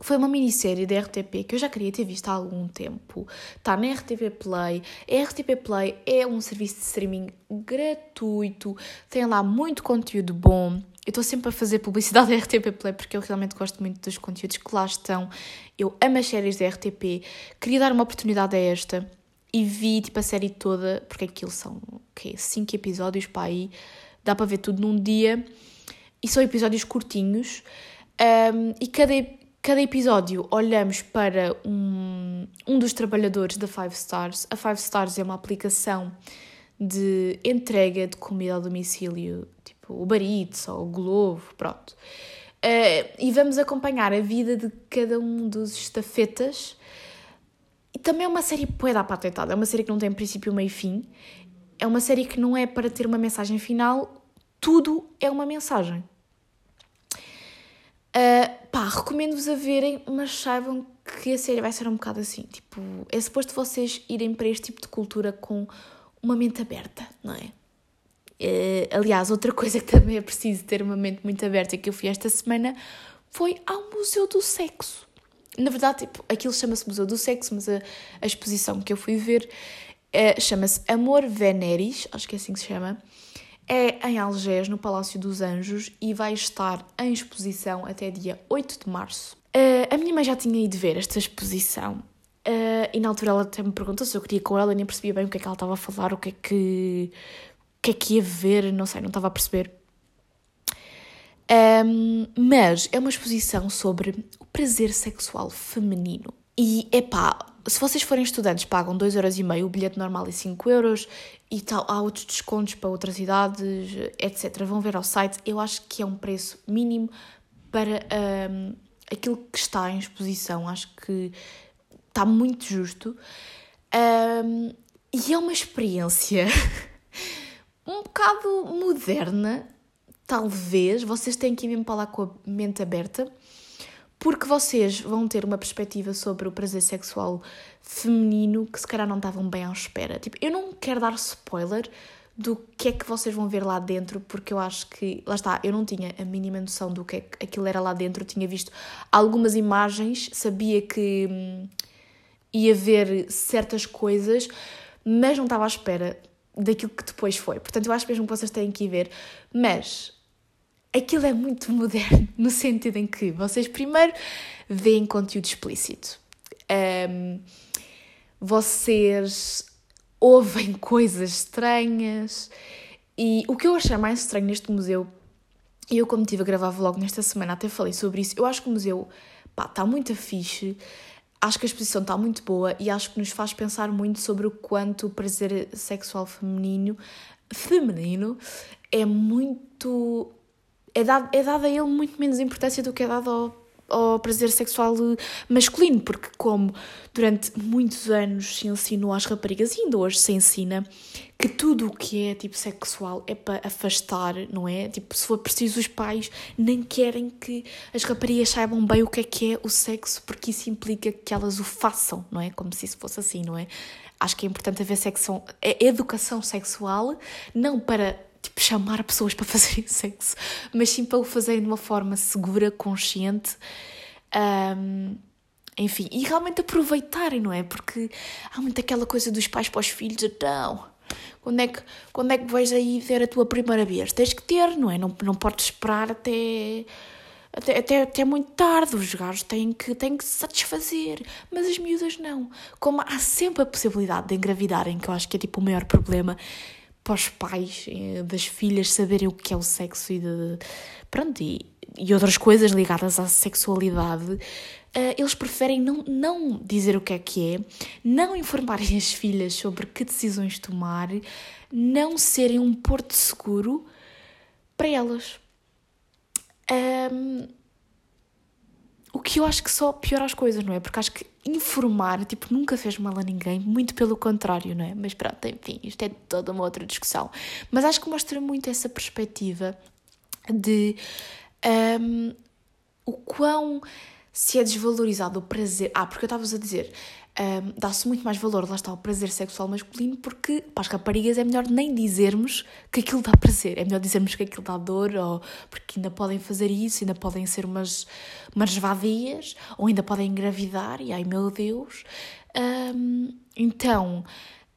Foi uma minissérie da RTP que eu já queria ter visto há algum tempo. Está na RTP Play. A RTP Play é um serviço de streaming gratuito, tem lá muito conteúdo bom. Eu estou sempre a fazer publicidade da RTP Play porque eu realmente gosto muito dos conteúdos que lá estão. Eu amo as séries da RTP. Queria dar uma oportunidade a esta e vi tipo a série toda, porque aquilo são okay, cinco episódios para aí. Dá para ver tudo num dia e são episódios curtinhos um, e cada, cada episódio olhamos para um, um dos trabalhadores da Five Stars. A Five Stars é uma aplicação de entrega de comida ao domicílio, tipo o Barito ou o Globo, pronto. Uh, e vamos acompanhar a vida de cada um dos estafetas. E também é uma série poeda patentada, é uma série que não tem princípio, meio e fim. É uma série que não é para ter uma mensagem final, tudo é uma mensagem. Uh, pá, recomendo-vos a verem, mas saibam que a série vai ser um bocado assim. Tipo, é suposto vocês irem para este tipo de cultura com uma mente aberta, não é? Uh, aliás, outra coisa que também é preciso ter uma mente muito aberta que eu fui esta semana foi ao Museu do Sexo. Na verdade, tipo, aquilo chama-se Museu do Sexo, mas a, a exposição que eu fui ver é, chama-se Amor Veneris, acho que é assim que se chama. É em Algés, no Palácio dos Anjos, e vai estar em exposição até dia 8 de março. Uh, a minha mãe já tinha ido ver esta exposição uh, e na altura ela até me perguntou se eu queria com ela, eu nem percebia bem o que é que ela estava a falar, o que é que, que, é que ia ver, não sei, não estava a perceber. Um, mas é uma exposição sobre o prazer sexual feminino. E é pá, se vocês forem estudantes, pagam 2,5€, o bilhete normal é 5€ e tal, há outros descontos para outras idades, etc. Vão ver ao site, eu acho que é um preço mínimo para um, aquilo que está em exposição, acho que está muito justo. Um, e é uma experiência um bocado moderna, talvez. Vocês têm que ir mesmo para lá com a mente aberta, porque vocês vão ter uma perspectiva sobre o prazer sexual feminino que se calhar não estavam bem à espera. Tipo, eu não quero dar spoiler do que é que vocês vão ver lá dentro, porque eu acho que, lá está, eu não tinha a mínima noção do que é que aquilo era lá dentro, eu tinha visto algumas imagens, sabia que hum, ia ver certas coisas, mas não estava à espera daquilo que depois foi. Portanto, eu acho mesmo que vocês têm que ir ver, mas aquilo é muito moderno, no sentido em que vocês primeiro veem conteúdo explícito. Um, vocês ouvem coisas estranhas. E o que eu achei mais estranho neste museu, e eu como estive a gravar vlog nesta semana até falei sobre isso, eu acho que o museu está muito fixe, acho que a exposição está muito boa e acho que nos faz pensar muito sobre o quanto o prazer sexual feminino, feminino é muito... É dado, é dado a ele muito menos importância do que é dado ao ao prazer sexual masculino, porque como durante muitos anos se ensinou às raparigas, e ainda hoje se ensina, que tudo o que é tipo sexual é para afastar, não é? Tipo, se for preciso, os pais nem querem que as raparigas saibam bem o que é que é o sexo, porque isso implica que elas o façam, não é? Como se isso fosse assim, não é? Acho que é importante haver sexo, é educação sexual, não para tipo, chamar pessoas para fazerem sexo, mas sim para o fazerem de uma forma segura, consciente. Um, enfim, e realmente aproveitarem, não é? Porque há muito aquela coisa dos pais para os filhos, então, quando é que, quando é que vais aí ter a tua primeira vez? Tens que ter, não é? Não, não podes esperar até, até, até, até muito tarde, os gajos têm que, têm que se satisfazer, mas as miúdas não. Como há sempre a possibilidade de engravidarem, que eu acho que é tipo o maior problema, para os pais eh, das filhas saberem o que é o sexo e de, pronto, e, e outras coisas ligadas à sexualidade, uh, eles preferem não, não dizer o que é que é, não informarem as filhas sobre que decisões tomar, não serem um porto seguro para elas. Um, o que eu acho que só piora as coisas, não é? Porque acho que informar, tipo, nunca fez mal a ninguém, muito pelo contrário, não é? Mas pronto, enfim, isto é toda uma outra discussão. Mas acho que mostra muito essa perspectiva de um, o quão se é desvalorizado o prazer. Ah, porque eu estava a dizer, um, dá-se muito mais valor, lá está, ao prazer sexual masculino, porque para as raparigas é melhor nem dizermos que aquilo dá prazer, é melhor dizermos que aquilo dá dor, ou porque ainda podem fazer isso, ainda podem ser umas, umas vadias, ou ainda podem engravidar, e ai meu Deus. Um, então,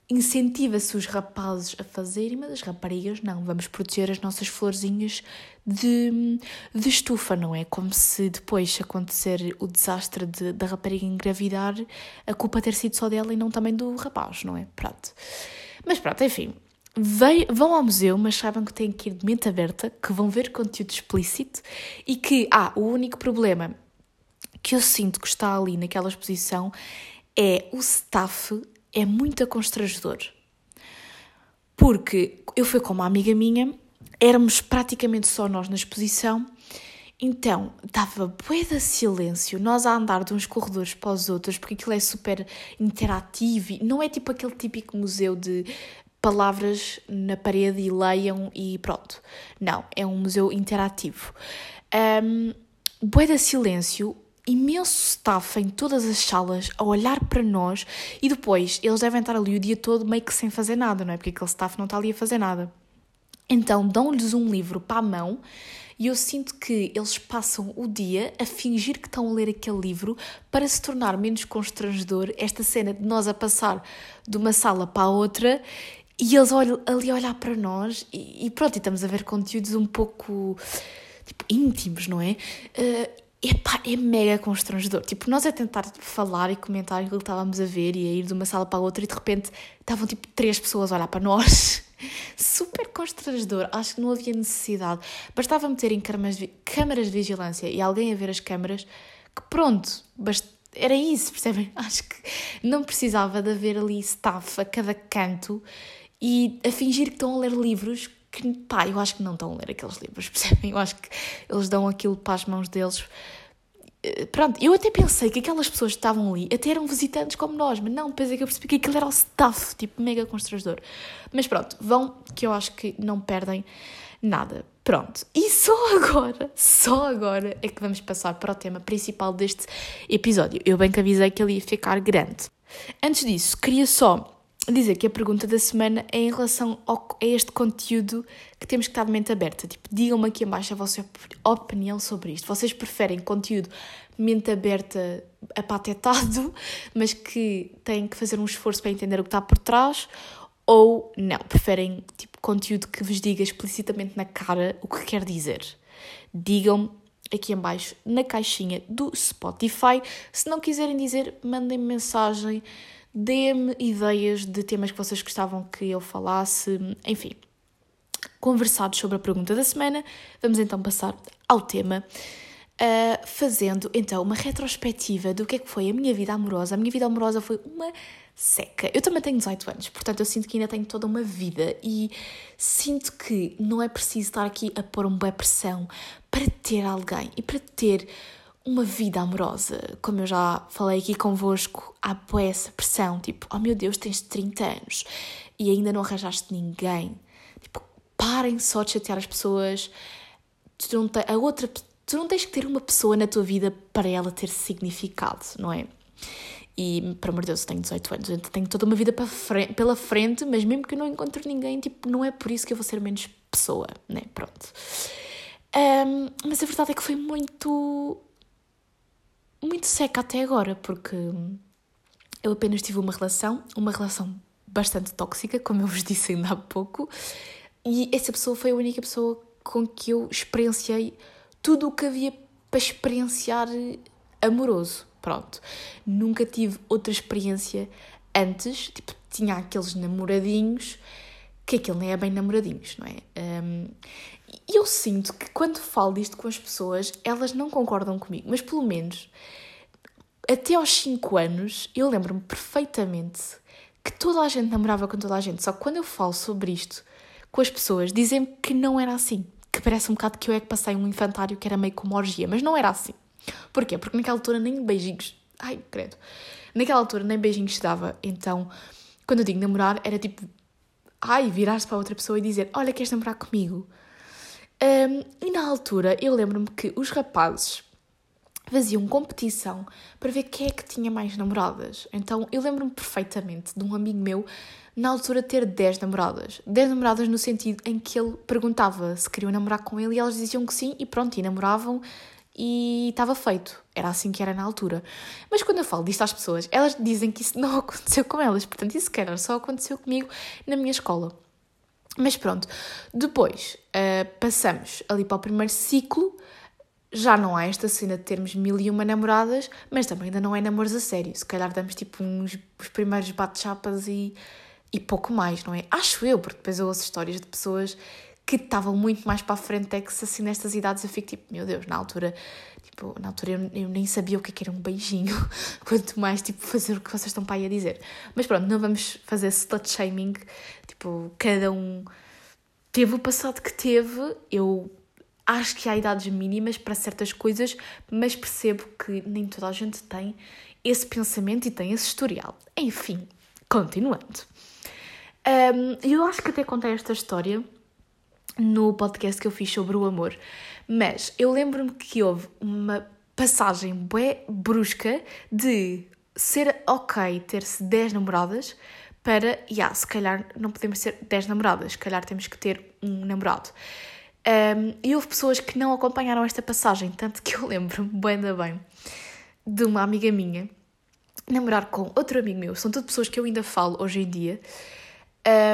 incentiva-se os rapazes a fazerem, mas as raparigas não. Vamos proteger as nossas florzinhas de, de estufa, não é? Como se depois acontecer o desastre de, da rapariga engravidar, a culpa ter sido só dela e não também do rapaz, não é? Pronto. Mas pronto, enfim. vão ao museu, mas saibam que têm que ir de mente aberta, que vão ver conteúdo explícito e que, ah, o único problema que eu sinto que está ali naquela exposição é o staff é muito constrangedor. Porque eu fui com uma amiga minha, éramos praticamente só nós na exposição, então dava bué de silêncio, nós a andar de uns corredores para os outros, porque aquilo é super interativo, não é tipo aquele típico museu de palavras na parede e leiam e pronto. Não, é um museu interativo. Um, bué de silêncio, imenso staff em todas as salas a olhar para nós e depois eles devem estar ali o dia todo meio que sem fazer nada, não é? Porque aquele staff não está ali a fazer nada. Então dão-lhes um livro para a mão e eu sinto que eles passam o dia a fingir que estão a ler aquele livro para se tornar menos constrangedor esta cena de nós a passar de uma sala para a outra e eles ali a olhar para nós e, e pronto, e estamos a ver conteúdos um pouco tipo, íntimos, não é? Uh, Epá, é mega constrangedor. Tipo, nós a tentar falar e comentar aquilo que estávamos a ver e a ir de uma sala para a outra e de repente estavam tipo três pessoas a olhar para nós. Super constrangedor. Acho que não havia necessidade. Bastava meterem câmaras, câmaras de vigilância e alguém a ver as câmaras que pronto, era isso, percebem? Acho que não precisava de haver ali staff a cada canto e a fingir que estão a ler livros que, pá, eu acho que não estão a ler aqueles livros, percebem? Eu acho que eles dão aquilo para as mãos deles. Eh, pronto, eu até pensei que aquelas pessoas que estavam ali até eram visitantes como nós, mas não, depois é que eu percebi que aquilo era o staff, tipo, mega constrangedor. Mas pronto, vão, que eu acho que não perdem nada. Pronto, e só agora, só agora é que vamos passar para o tema principal deste episódio. Eu bem que avisei que ele ia ficar grande. Antes disso, queria só dizer que a pergunta da semana é em relação ao, a este conteúdo que temos que estar de mente aberta. Tipo, digam-me aqui embaixo a vossa opinião sobre isto. Vocês preferem conteúdo mente aberta apatetado, mas que têm que fazer um esforço para entender o que está por trás? Ou não, preferem tipo conteúdo que vos diga explicitamente na cara o que quer dizer? Digam-me aqui embaixo na caixinha do Spotify. Se não quiserem dizer, mandem -me mensagem dê-me ideias de temas que vocês gostavam que eu falasse, enfim. Conversados sobre a pergunta da semana, vamos então passar ao tema, uh, fazendo então uma retrospectiva do que é que foi a minha vida amorosa. A minha vida amorosa foi uma seca. Eu também tenho 18 anos, portanto eu sinto que ainda tenho toda uma vida e sinto que não é preciso estar aqui a pôr uma boa pressão para ter alguém e para ter uma vida amorosa. Como eu já falei aqui convosco, há essa pressão, tipo, oh meu Deus, tens 30 anos e ainda não arranjaste ninguém. Tipo, parem só de chatear as pessoas. Tu não, te, a outra, tu não tens que ter uma pessoa na tua vida para ela ter significado, não é? E, por amor de Deus, eu tenho 18 anos, eu tenho toda uma vida frente, pela frente, mas mesmo que eu não encontre ninguém, tipo, não é por isso que eu vou ser menos pessoa, né? Pronto. Um, mas a verdade é que foi muito muito seca até agora, porque eu apenas tive uma relação, uma relação bastante tóxica, como eu vos disse ainda há pouco, e essa pessoa foi a única pessoa com que eu experienciei tudo o que havia para experienciar amoroso. Pronto. Nunca tive outra experiência antes, tipo, tinha aqueles namoradinhos, que aquilo nem é bem namoradinhos, não é? Um, e eu sinto que quando falo disto com as pessoas, elas não concordam comigo, mas pelo menos até aos 5 anos eu lembro-me perfeitamente que toda a gente namorava com toda a gente. Só que quando eu falo sobre isto com as pessoas, dizem-me que não era assim. Que parece um bocado que eu é que passei um infantário que era meio como orgia, mas não era assim. Porquê? Porque naquela altura nem beijinhos. Ai, credo. Naquela altura nem beijinhos se dava. Então, quando eu digo namorar, era tipo. Ai, virar-se para outra pessoa e dizer: Olha, queres namorar comigo? Um, e na altura eu lembro-me que os rapazes faziam competição para ver quem é que tinha mais namoradas. Então eu lembro-me perfeitamente de um amigo meu na altura ter 10 namoradas. 10 namoradas no sentido em que ele perguntava se queriam namorar com ele e elas diziam que sim e pronto, e namoravam e estava feito. Era assim que era na altura. Mas quando eu falo disto às pessoas, elas dizem que isso não aconteceu com elas. Portanto, isso, cara, só aconteceu comigo na minha escola. Mas pronto, depois uh, passamos ali para o primeiro ciclo, já não há esta cena de termos mil e uma namoradas, mas também ainda não é namoros a sério. Se calhar damos tipo uns os primeiros bate-chapas e, e pouco mais, não é? Acho eu, porque depois eu ouço histórias de pessoas que estavam muito mais para a frente é que assim nestas idades eu fico tipo, meu Deus, na altura, tipo, na altura eu, eu nem sabia o que, é era um beijinho, quanto mais tipo fazer o que vocês estão para aí a dizer. Mas pronto, não vamos fazer slut shaming, tipo, cada um teve o passado que teve, eu acho que há idades mínimas para certas coisas, mas percebo que nem toda a gente tem esse pensamento e tem esse historial. Enfim, continuando. Um, eu acho que até contei esta história no podcast que eu fiz sobre o amor. Mas eu lembro-me que houve uma passagem bué brusca de ser ok ter-se 10 namoradas para, yeah, se calhar não podemos ser 10 namoradas, se calhar temos que ter um namorado. Um, e houve pessoas que não acompanharam esta passagem, tanto que eu lembro-me bem da bem de uma amiga minha namorar com outro amigo meu. São tudo pessoas que eu ainda falo hoje em dia.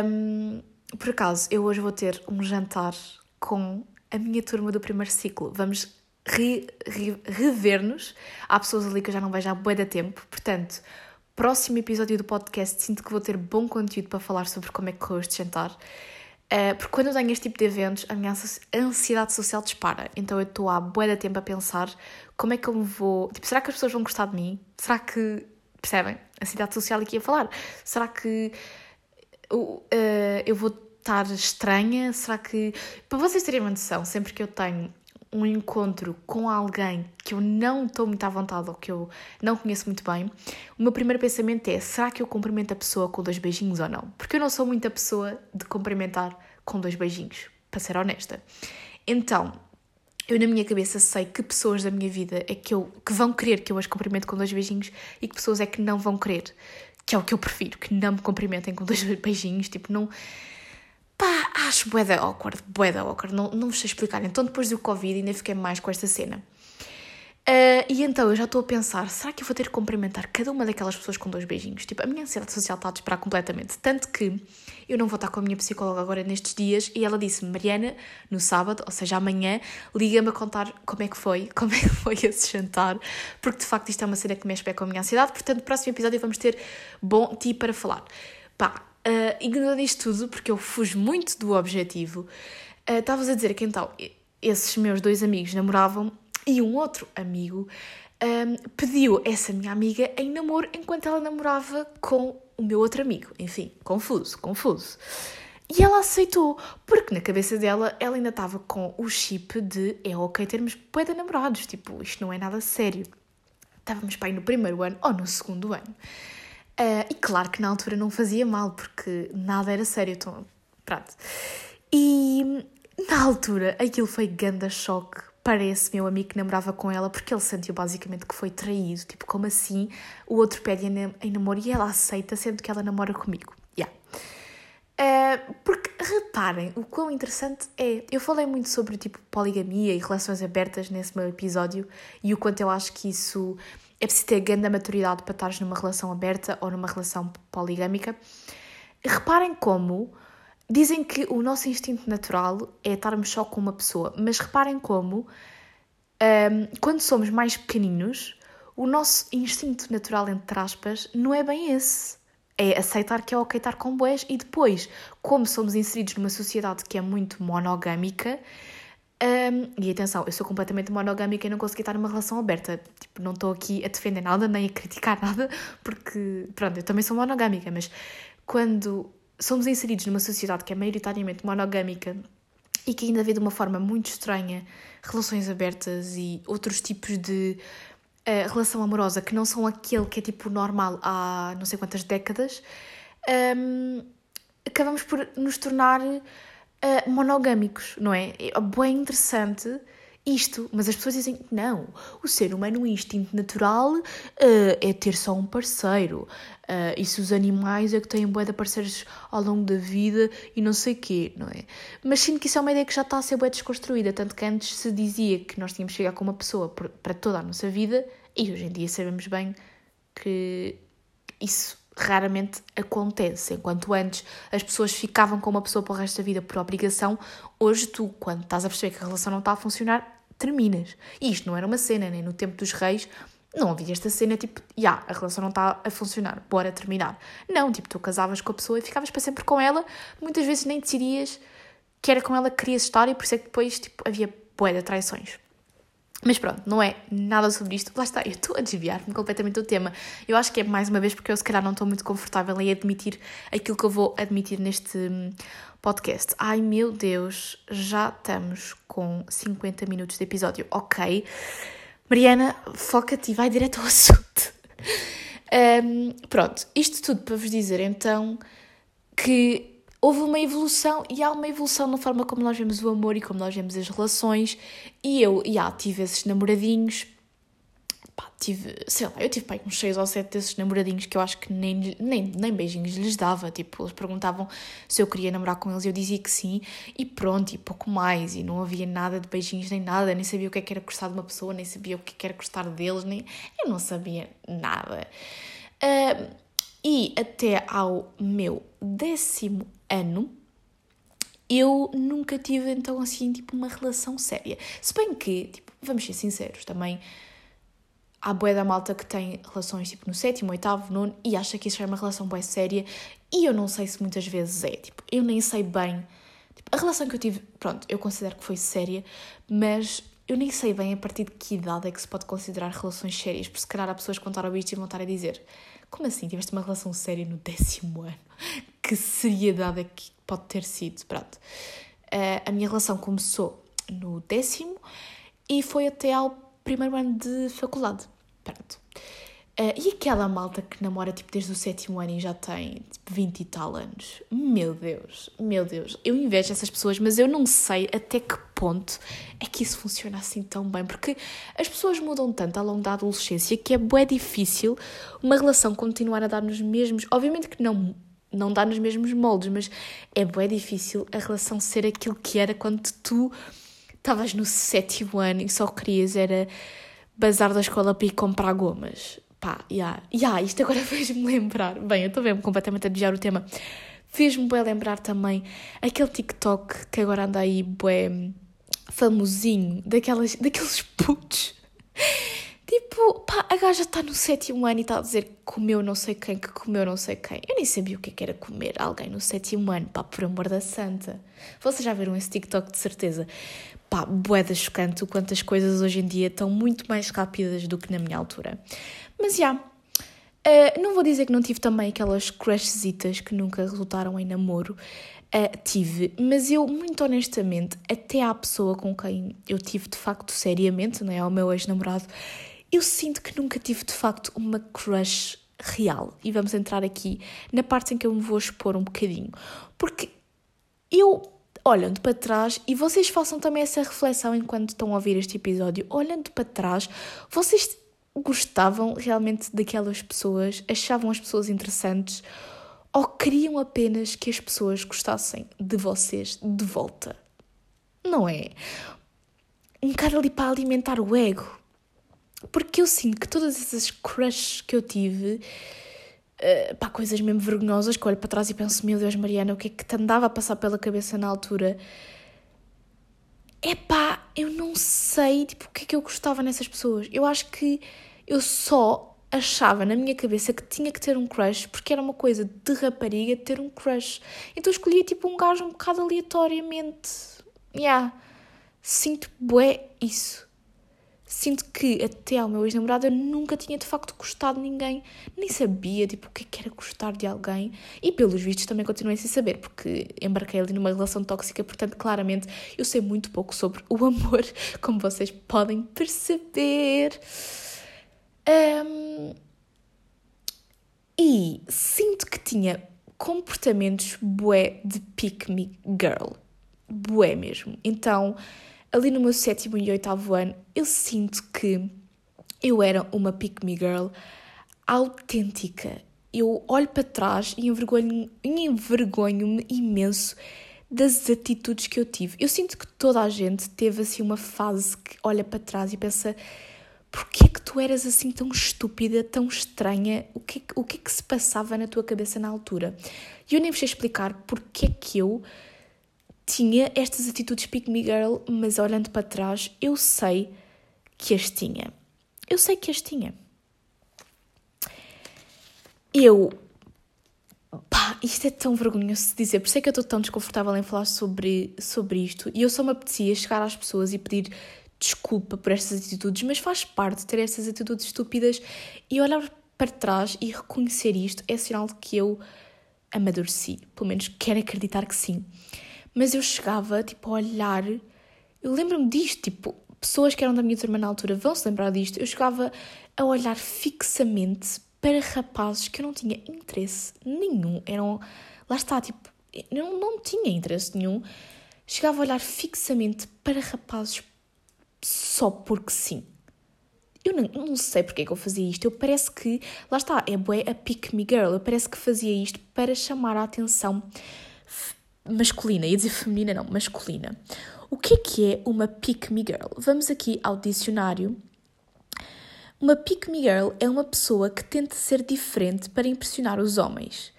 Um, por acaso, eu hoje vou ter um jantar com a minha turma do primeiro ciclo. Vamos re, re, rever-nos. Há pessoas ali que eu já não vejo há bué da tempo, portanto, próximo episódio do podcast sinto que vou ter bom conteúdo para falar sobre como é que correu este jantar. Uh, porque quando eu tenho este tipo de eventos, a minha ansiedade social dispara. Então eu estou há bué da tempo a pensar como é que eu me vou... Tipo, será que as pessoas vão gostar de mim? Será que... Percebem? A ansiedade social aqui a falar. Será que uh, eu vou estar estranha? Será que... Para vocês terem uma noção, sempre que eu tenho um encontro com alguém que eu não estou muito à vontade ou que eu não conheço muito bem, o meu primeiro pensamento é: será que eu cumprimento a pessoa com dois beijinhos ou não? Porque eu não sou muita pessoa de cumprimentar com dois beijinhos, para ser honesta. Então, eu na minha cabeça sei que pessoas da minha vida é que, eu, que vão querer que eu as cumprimente com dois beijinhos e que pessoas é que não vão querer, que é o que eu prefiro, que não me cumprimentem com dois beijinhos, tipo, não Pá, acho boeda awkward, boeda awkward, não, não vos sei explicar. Então, depois do Covid, ainda fiquei mais com esta cena. Uh, e então eu já estou a pensar: será que eu vou ter que cumprimentar cada uma daquelas pessoas com dois beijinhos? Tipo, a minha ansiedade social está a disparar completamente. Tanto que eu não vou estar com a minha psicóloga agora nestes dias e ela disse-me: Mariana, no sábado, ou seja, amanhã, liga-me a contar como é que foi, como é que foi esse jantar, porque de facto isto é uma cena que mexe bem com a minha ansiedade. Portanto, no próximo episódio vamos ter bom ti para falar. Pá, Uh, ignorando isto tudo, porque eu fujo muito do objetivo, uh, estavas a dizer que então esses meus dois amigos namoravam e um outro amigo um, pediu essa minha amiga em namoro enquanto ela namorava com o meu outro amigo. Enfim, confuso, confuso. E ela aceitou, porque na cabeça dela ela ainda estava com o chip de é ok termos poeta namorados, tipo, isto não é nada sério. Estávamos para aí no primeiro ano ou no segundo ano. Uh, e claro que na altura não fazia mal, porque nada era sério, então, pronto. E na altura aquilo foi ganda choque para esse meu amigo que namorava com ela, porque ele sentiu basicamente que foi traído. Tipo, como assim o outro pede em namoro e ela aceita, sendo que ela namora comigo? Yeah. Uh, porque reparem, o quão interessante é. Eu falei muito sobre tipo poligamia e relações abertas nesse meu episódio e o quanto eu acho que isso é preciso ter grande maturidade para estares numa relação aberta ou numa relação poligâmica. Reparem como dizem que o nosso instinto natural é estarmos só com uma pessoa, mas reparem como um, quando somos mais pequeninos, o nosso instinto natural, entre aspas, não é bem esse. É aceitar que é ok estar com boés e depois, como somos inseridos numa sociedade que é muito monogâmica, um, e atenção, eu sou completamente monogâmica e não consegui estar numa relação aberta. Tipo, não estou aqui a defender nada, nem a criticar nada, porque, pronto, eu também sou monogâmica, mas quando somos inseridos numa sociedade que é maioritariamente monogâmica e que ainda vê de uma forma muito estranha relações abertas e outros tipos de uh, relação amorosa que não são aquele que é tipo normal há não sei quantas décadas, um, acabamos por nos tornar uh, monogâmicos, não é? É bem interessante isto, mas as pessoas dizem não, o ser humano, o instinto natural uh, é ter só um parceiro. Uh, e se os animais é que têm bué de parceiros ao longo da vida e não sei quê, não é? Mas sinto que isso é uma ideia que já está a ser bué desconstruída, tanto que antes se dizia que nós tínhamos que chegar com uma pessoa para toda a nossa vida e hoje em dia sabemos bem que isso raramente acontece. Enquanto antes as pessoas ficavam com uma pessoa para o resto da vida por obrigação, hoje tu, quando estás a perceber que a relação não está a funcionar, terminas. E isto não era uma cena, nem no tempo dos reis não havia esta cena tipo, já, yeah, a relação não está a funcionar, bora terminar. Não, tipo, tu casavas com a pessoa e ficavas para sempre com ela, muitas vezes nem decidias que era com ela que querias estar e por isso é que depois tipo, havia boé de traições. Mas pronto, não é nada sobre isto. Lá está, eu estou a desviar-me completamente do tema. Eu acho que é mais uma vez porque eu se calhar não estou muito confortável em admitir aquilo que eu vou admitir neste hum, podcast. Ai meu Deus, já estamos com 50 minutos de episódio. Ok. Mariana, foca-te e vai direto ao assunto. Um, pronto, isto tudo para vos dizer então que houve uma evolução e há uma evolução na forma como nós vemos o amor e como nós vemos as relações. E eu, já, tive esses namoradinhos, pá, tive, sei lá, eu tive pai, uns seis ou sete desses namoradinhos que eu acho que nem, nem, nem beijinhos lhes dava. Tipo, eles perguntavam se eu queria namorar com eles e eu dizia que sim, e pronto, e pouco mais. E não havia nada de beijinhos nem nada, nem sabia o que, é que era gostar de uma pessoa, nem sabia o que, é era gostar deles, nem. Eu não sabia nada. Uh, e até ao meu décimo ano, eu nunca tive então assim tipo uma relação séria. Se bem que, tipo, vamos ser sinceros, também há boa da malta que tem relações tipo no sétimo, oitavo, nono e acha que isso é uma relação bem séria e eu não sei se muitas vezes é, tipo, eu nem sei bem. Tipo, a relação que eu tive, pronto, eu considero que foi séria, mas eu nem sei bem a partir de que idade é que se pode considerar relações sérias, porque se calhar há pessoas que a ouvir e vão estar a dizer como assim, tiveste uma relação séria no décimo ano? Que seriedade é que pode ter sido? Pronto. Uh, a minha relação começou no décimo e foi até ao primeiro ano de faculdade. Pronto. Uh, e aquela malta que namora tipo desde o sétimo ano e já tem tipo 20 e tal anos. Meu Deus, meu Deus. Eu invejo essas pessoas, mas eu não sei até que ponto é que isso funciona assim tão bem. Porque as pessoas mudam tanto ao longo da adolescência que é bué difícil uma relação continuar a dar nos mesmos. Obviamente que não, não dá nos mesmos moldes, mas é bué difícil a relação ser aquilo que era quando tu estavas no sétimo ano e só querias era bazar da escola para ir comprar gomas pá, yeah, yeah, isto agora fez-me lembrar. Bem, eu estou mesmo completamente a desviar o tema. Fez-me bem lembrar também aquele TikTok que agora anda aí, bué, famosinho, daquelas, daqueles putos. Tipo, pá, a gaja está no sétimo ano e está a dizer que comeu não sei quem, que comeu não sei quem. Eu nem sabia o que é era comer alguém no sétimo ano, pá, por amor da santa. Vocês já viram esse TikTok de certeza? Pá, boeda chocante o quanto as coisas hoje em dia estão muito mais rápidas do que na minha altura. Mas já. Yeah, uh, não vou dizer que não tive também aquelas crushzitas que nunca resultaram em namoro. Uh, tive, mas eu, muito honestamente, até à pessoa com quem eu tive de facto seriamente, não é? Ao meu ex-namorado, eu sinto que nunca tive de facto uma crush real. E vamos entrar aqui na parte em que eu me vou expor um bocadinho. Porque eu, olhando para trás, e vocês façam também essa reflexão enquanto estão a ouvir este episódio, olhando para trás, vocês gostavam realmente daquelas pessoas, achavam as pessoas interessantes ou queriam apenas que as pessoas gostassem de vocês de volta? Não é? Um bocado ali para alimentar o ego. Porque eu sinto que todas essas crushes que eu tive, uh, pá, coisas mesmo vergonhosas, que olho para trás e penso, meu Deus, Mariana, o que é que te andava a passar pela cabeça na altura? É pá, eu não sei tipo, o que é que eu gostava nessas pessoas. Eu acho que eu só achava na minha cabeça que tinha que ter um crush porque era uma coisa de rapariga ter um crush. Então eu escolhia tipo um gajo um bocado aleatoriamente. Yeah. Sinto bué isso. Sinto que até ao meu ex-namorado eu nunca tinha de facto gostado de ninguém, nem sabia tipo, o que, é que era gostar de alguém e pelos vistos também continuei sem saber, porque embarquei ali numa relação tóxica, portanto, claramente eu sei muito pouco sobre o amor, como vocês podem perceber. Um, e sinto que tinha comportamentos bué de pick me girl. Bué mesmo. Então ali no meu sétimo e oitavo ano, eu sinto que eu era uma pick me girl autêntica. Eu olho para trás e envergonho-me envergonho imenso das atitudes que eu tive. Eu sinto que toda a gente teve assim uma fase que olha para trás e pensa porquê que tu eras assim tão estúpida, tão estranha? O que, o que é que se passava na tua cabeça na altura? E eu nem vos sei explicar porque é que eu tinha estas atitudes pick me girl, mas olhando para trás, eu sei que as tinha. Eu sei que as tinha. Eu. Pá, isto é tão vergonhoso de dizer, por isso é que eu estou tão desconfortável em falar sobre, sobre isto. E eu só me apetecia chegar às pessoas e pedir desculpa por estas atitudes, mas faz parte ter estas atitudes estúpidas e olhar para trás e reconhecer isto é sinal de que eu amadureci. Pelo menos quero acreditar que sim mas eu chegava, tipo, a olhar. Eu lembro-me disto, tipo, pessoas que eram da minha turma na altura vão se lembrar disto. Eu chegava a olhar fixamente para rapazes que eu não tinha interesse nenhum. Eram. Lá está, tipo, eu não tinha interesse nenhum. Chegava a olhar fixamente para rapazes só porque sim. eu não, não sei porque é que eu fazia isto. Eu parece que, lá está, é bué a pick me girl. Eu parece que fazia isto para chamar a atenção masculina. Ia dizer feminina, não, masculina. O que é que é uma pick me girl? Vamos aqui ao dicionário. Uma pick me girl é uma pessoa que tenta ser diferente para impressionar os homens.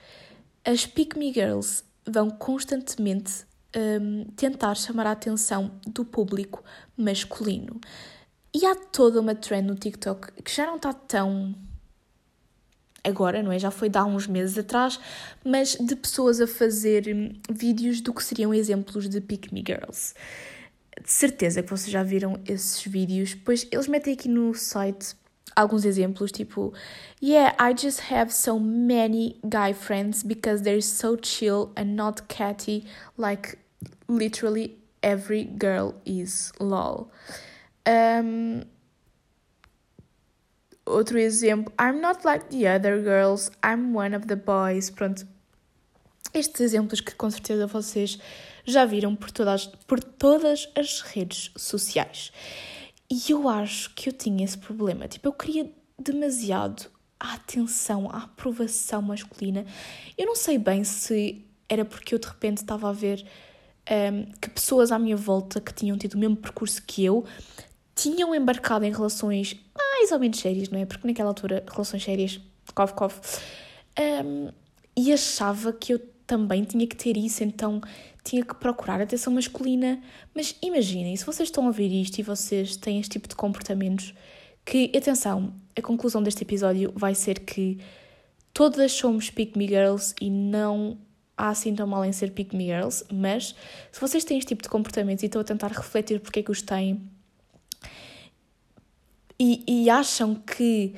As pick me girls vão constantemente um, tentar chamar a atenção do público masculino. E há toda uma trend no TikTok que já não está tão agora, não é? Já foi de há uns meses atrás, mas de pessoas a fazer hum, vídeos do que seriam exemplos de Pick Me Girls. De certeza que vocês já viram esses vídeos, pois eles metem aqui no site alguns exemplos, tipo, Yeah, I just have so many guy friends because they're so chill and not catty, like literally every girl is lol. Um, outro exemplo, I'm not like the other girls, I'm one of the boys. Pronto, estes exemplos que com certeza vocês já viram por todas, por todas as redes sociais. E eu acho que eu tinha esse problema. Tipo, eu queria demasiado a atenção, a aprovação masculina. Eu não sei bem se era porque eu de repente estava a ver um, que pessoas à minha volta que tinham tido o mesmo percurso que eu tinham embarcado em relações mais ou menos sérias, não é? Porque naquela altura, relações sérias, cof, cof, um, e achava que eu também tinha que ter isso, então tinha que procurar atenção masculina. Mas imaginem, se vocês estão a ouvir isto e vocês têm este tipo de comportamentos, que, atenção, a conclusão deste episódio vai ser que todas somos pick me girls e não há assim tão mal em ser pick me girls, mas se vocês têm este tipo de comportamentos e estão a tentar refletir porque é que os têm, e, e acham que,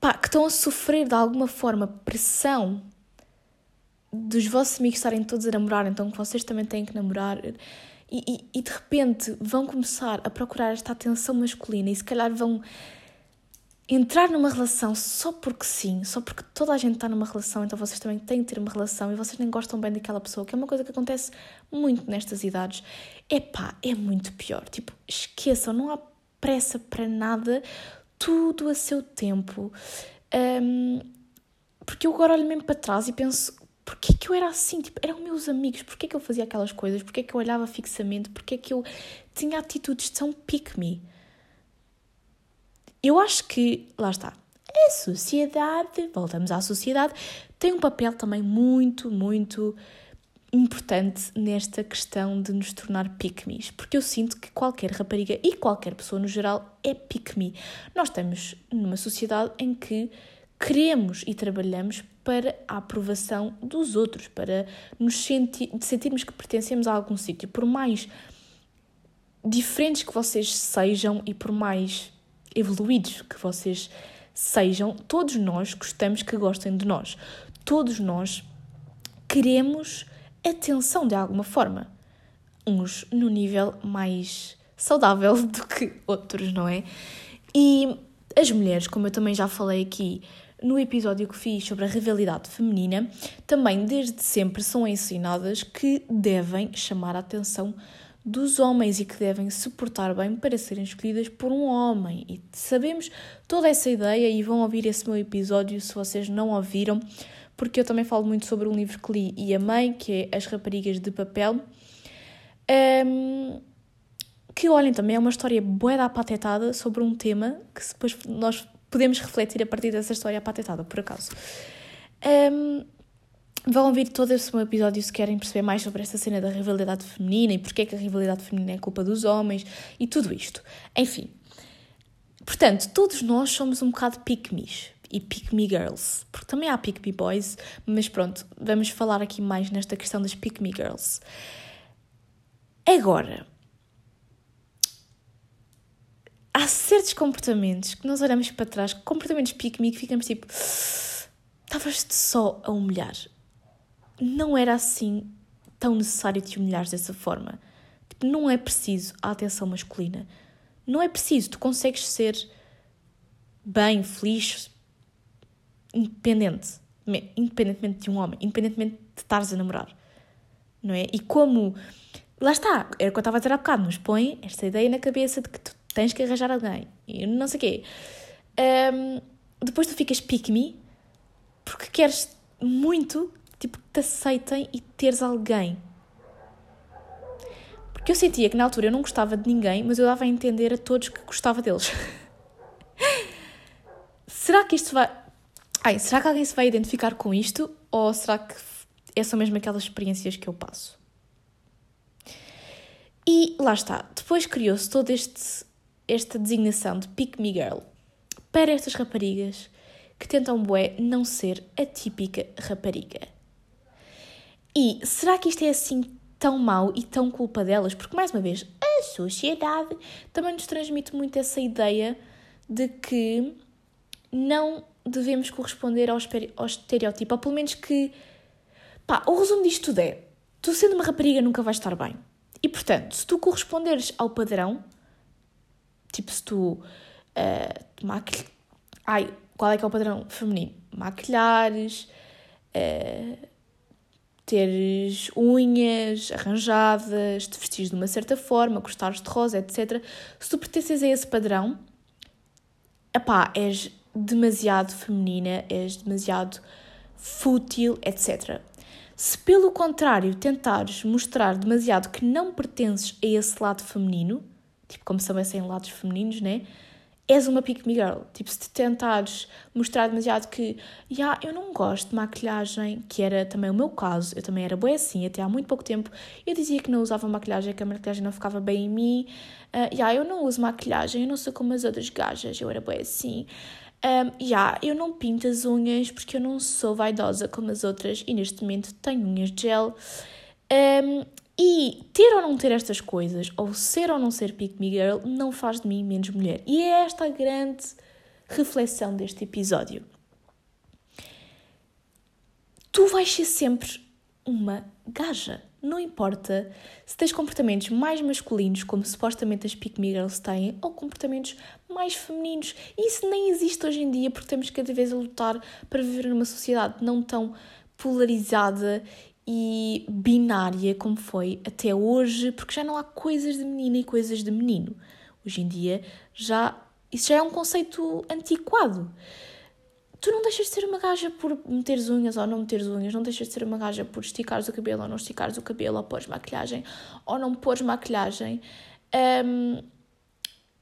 pá, que estão a sofrer de alguma forma pressão dos vossos amigos estarem todos a namorar, então que vocês também têm que namorar. E, e, e, de repente vão começar a procurar esta atenção masculina e se calhar vão entrar numa relação só porque sim, só porque toda a gente está numa relação, então vocês também têm que ter uma relação e vocês nem gostam bem daquela pessoa, que é uma coisa que acontece muito nestas idades. Epá, é muito pior. Tipo, esqueçam, não há pressa para nada, tudo a seu tempo. Um, porque eu agora olho mesmo para trás e penso, porquê que eu era assim? Tipo, eram meus amigos, porquê que eu fazia aquelas coisas? Porquê que eu olhava fixamente? Porquê que eu tinha atitudes tão pick-me? Eu acho que, lá está, a sociedade, voltamos à sociedade, tem um papel também muito, muito importante nesta questão de nos tornar pick-me's, porque eu sinto que qualquer rapariga e qualquer pessoa no geral é pick-me. Nós estamos numa sociedade em que queremos e trabalhamos para a aprovação dos outros, para nos senti sentirmos que pertencemos a algum sítio, por mais diferentes que vocês sejam e por mais evoluídos que vocês sejam, todos nós gostamos que gostem de nós. Todos nós queremos atenção de alguma forma. Uns no nível mais saudável do que outros, não é? E as mulheres, como eu também já falei aqui no episódio que fiz sobre a rivalidade feminina, também desde sempre são ensinadas que devem chamar a atenção dos homens e que devem se portar bem para serem escolhidas por um homem. E sabemos toda essa ideia e vão ouvir esse meu episódio se vocês não ouviram porque eu também falo muito sobre um livro que li e amei, que é As Raparigas de Papel. Um, que olhem também, é uma história boa da apatetada sobre um tema que depois nós podemos refletir a partir dessa história apatetada, por acaso. Um, vão ouvir todo esse meu episódio se querem perceber mais sobre esta cena da rivalidade feminina e porque é que a rivalidade feminina é culpa dos homens e tudo isto. Enfim. Portanto, todos nós somos um bocado pick-me's e Pick Me Girls, porque também há Pick Me Boys, mas pronto, vamos falar aqui mais nesta questão das Pick Me Girls. Agora, há certos comportamentos que nós olhamos para trás, comportamentos Pick Me, que ficamos tipo, estavas-te só a humilhar. Não era assim tão necessário te humilhares dessa forma. Tipo, não é preciso a atenção masculina. Não é preciso, tu consegues ser bem, feliz, independente, independentemente de um homem, independentemente de estares a namorar, não é? E como, lá está, era o que eu estava a dizer há bocado, nos põe esta ideia na cabeça de que tu tens que arranjar alguém, e não sei o quê. Um, depois tu ficas pick me, porque queres muito, tipo, que te aceitem e teres alguém. Porque eu sentia que na altura eu não gostava de ninguém, mas eu dava a entender a todos que gostava deles. será que isto vai. Ai, será que alguém se vai identificar com isto? Ou será que é só mesmo aquelas experiências que eu passo? E lá está. Depois criou-se toda este, esta designação de Pick Me Girl para estas raparigas que tentam, bué, não ser a típica rapariga. E será que isto é assim tão mau e tão culpa delas? Porque, mais uma vez, a sociedade também nos transmite muito essa ideia de que não devemos corresponder ao, ao estereótipo, ou pelo menos que. Pá, o resumo disto tudo é: tu sendo uma rapariga nunca vais estar bem. E portanto, se tu corresponderes ao padrão, tipo se tu uh, maquilh... Ai, qual é que é o padrão feminino? Maquilhares, uh, teres unhas arranjadas, te vestires de uma certa forma, gostares de rosa, etc. Se tu pertences a esse padrão, epá, és demasiado feminina, és demasiado fútil, etc. Se pelo contrário tentares mostrar demasiado que não pertences a esse lado feminino, tipo como são esses lados femininos, né? És uma pick me girl. Tipo, se te tentares mostrar demasiado que, já, yeah, eu não gosto de maquilhagem, que era também o meu caso, eu também era boa assim, até há muito pouco tempo, eu dizia que não usava maquilhagem, que a maquilhagem não ficava bem em mim, uh, yeah, eu não uso maquilhagem, eu não sou como as outras gajas, eu era boa assim. Um, yeah, eu não pinto as unhas porque eu não sou vaidosa como as outras e neste momento tenho unhas de gel. Um, e ter ou não ter estas coisas, ou ser ou não ser pick me girl, não faz de mim menos mulher. E é esta a grande reflexão deste episódio. Tu vais ser sempre uma gaja. Não importa se tens comportamentos mais masculinos, como supostamente as pick girls têm, ou comportamentos mais femininos. Isso nem existe hoje em dia porque temos cada vez a lutar para viver numa sociedade não tão polarizada e binária como foi até hoje, porque já não há coisas de menina e coisas de menino. Hoje em dia já isso já é um conceito antiquado tu não deixas de ser uma gaja por meteres unhas ou não meteres unhas, não deixas de ser uma gaja por esticares o cabelo ou não esticares o cabelo, ou pôres maquilhagem ou não pôres maquilhagem. Um,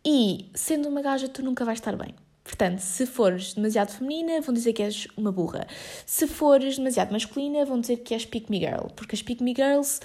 e sendo uma gaja, tu nunca vais estar bem. Portanto, se fores demasiado feminina, vão dizer que és uma burra. Se fores demasiado masculina, vão dizer que és pick me girl. Porque as pick me girls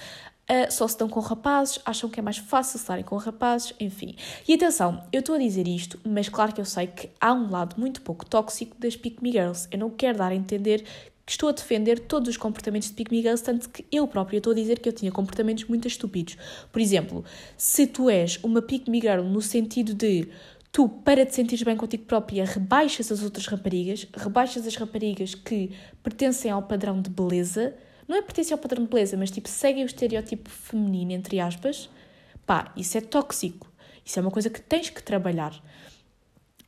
uh, só se dão com rapazes, acham que é mais fácil estarem com rapazes, enfim. E atenção, eu estou a dizer isto, mas claro que eu sei que há um lado muito pouco tóxico das Pick Me Girls. Eu não quero dar a entender que estou a defender todos os comportamentos de Pick Me Girls, tanto que eu própria estou a dizer que eu tinha comportamentos muito estúpidos. Por exemplo, se tu és uma Pick Me Girl no sentido de tu, para te sentires bem contigo própria, rebaixas as outras raparigas, rebaixas as raparigas que pertencem ao padrão de beleza, não é pertencer ao padrão de beleza, mas tipo, seguem o estereótipo feminino, entre aspas, pá, isso é tóxico. Isso é uma coisa que tens que trabalhar.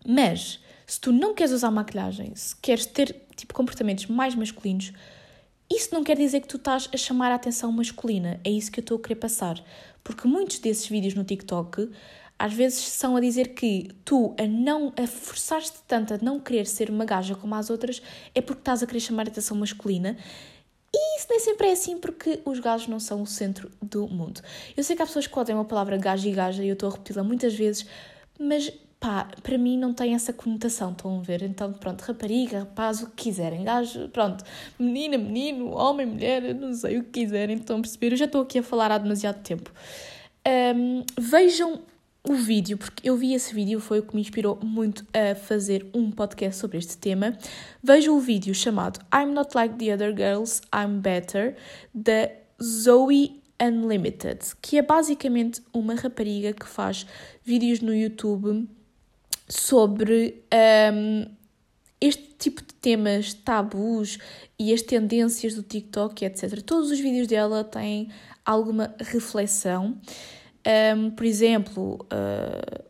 Mas, se tu não queres usar maquilhagem, se queres ter tipo comportamentos mais masculinos, isso não quer dizer que tu estás a chamar a atenção masculina. É isso que eu estou a querer passar. Porque muitos desses vídeos no TikTok às vezes são a dizer que tu, a não a forçar-te tanto a não querer ser uma gaja como as outras, é porque estás a querer chamar a atenção masculina e isso nem sempre é assim porque os gajos não são o centro do mundo. Eu sei que há pessoas que odeiam a palavra gajo e gaja e eu estou a repeti-la muitas vezes, mas pá, para mim não tem essa conotação, estão a ver? Então, pronto, rapariga, rapaz, o que quiserem, gajo, pronto, menina, menino, homem, mulher, não sei o que quiserem, estão a perceber? Eu já estou aqui a falar há demasiado tempo. Um, vejam o vídeo, porque eu vi esse vídeo, foi o que me inspirou muito a fazer um podcast sobre este tema. Veja o vídeo chamado I'm Not Like the Other Girls, I'm Better, da Zoe Unlimited, que é basicamente uma rapariga que faz vídeos no YouTube sobre um, este tipo de temas tabus e as tendências do TikTok, etc. Todos os vídeos dela têm alguma reflexão. Um, por exemplo, uh,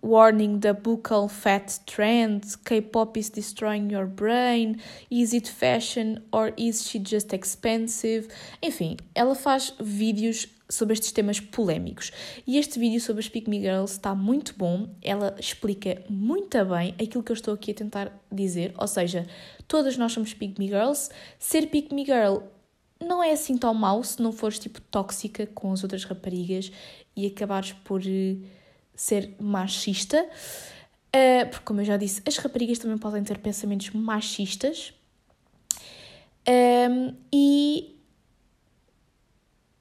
Warning the Buccal Fat Trend, K-pop is destroying your brain, Is it fashion or is she just expensive? Enfim, ela faz vídeos sobre estes temas polémicos. E este vídeo sobre as Pick Me Girls está muito bom, ela explica muito bem aquilo que eu estou aqui a tentar dizer, ou seja, todas nós somos Pick Me Girls, ser Pick Me Girl não é assim tão mau se não fores tipo tóxica com as outras raparigas e acabares por uh, ser machista. Uh, porque, como eu já disse, as raparigas também podem ter pensamentos machistas. Um, ehm, e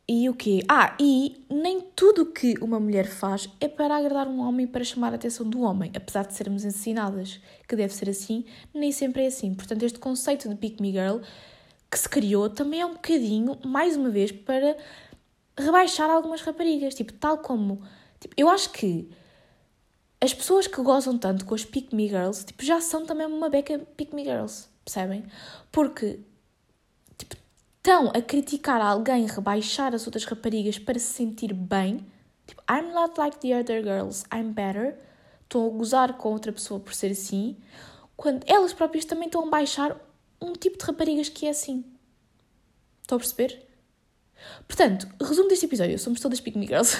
e o quê? Ah, e nem tudo que uma mulher faz é para agradar um homem para chamar a atenção do homem, apesar de sermos ensinadas que deve ser assim, nem sempre é assim. Portanto, este conceito de pick me girl que se criou também é um bocadinho, mais uma vez, para rebaixar algumas raparigas, tipo, tal como, tipo, eu acho que as pessoas que gozam tanto com as pick me girls, tipo, já são também uma beca pick me girls, percebem? Porque estão a criticar alguém, rebaixar as outras raparigas para se sentir bem, tipo, I'm not like the other girls, I'm better, estão a gozar com outra pessoa por ser assim, quando elas próprias também estão a baixar um tipo de raparigas que é assim. Estão a perceber? Portanto, resumo deste episódio, somos todas pick me girls.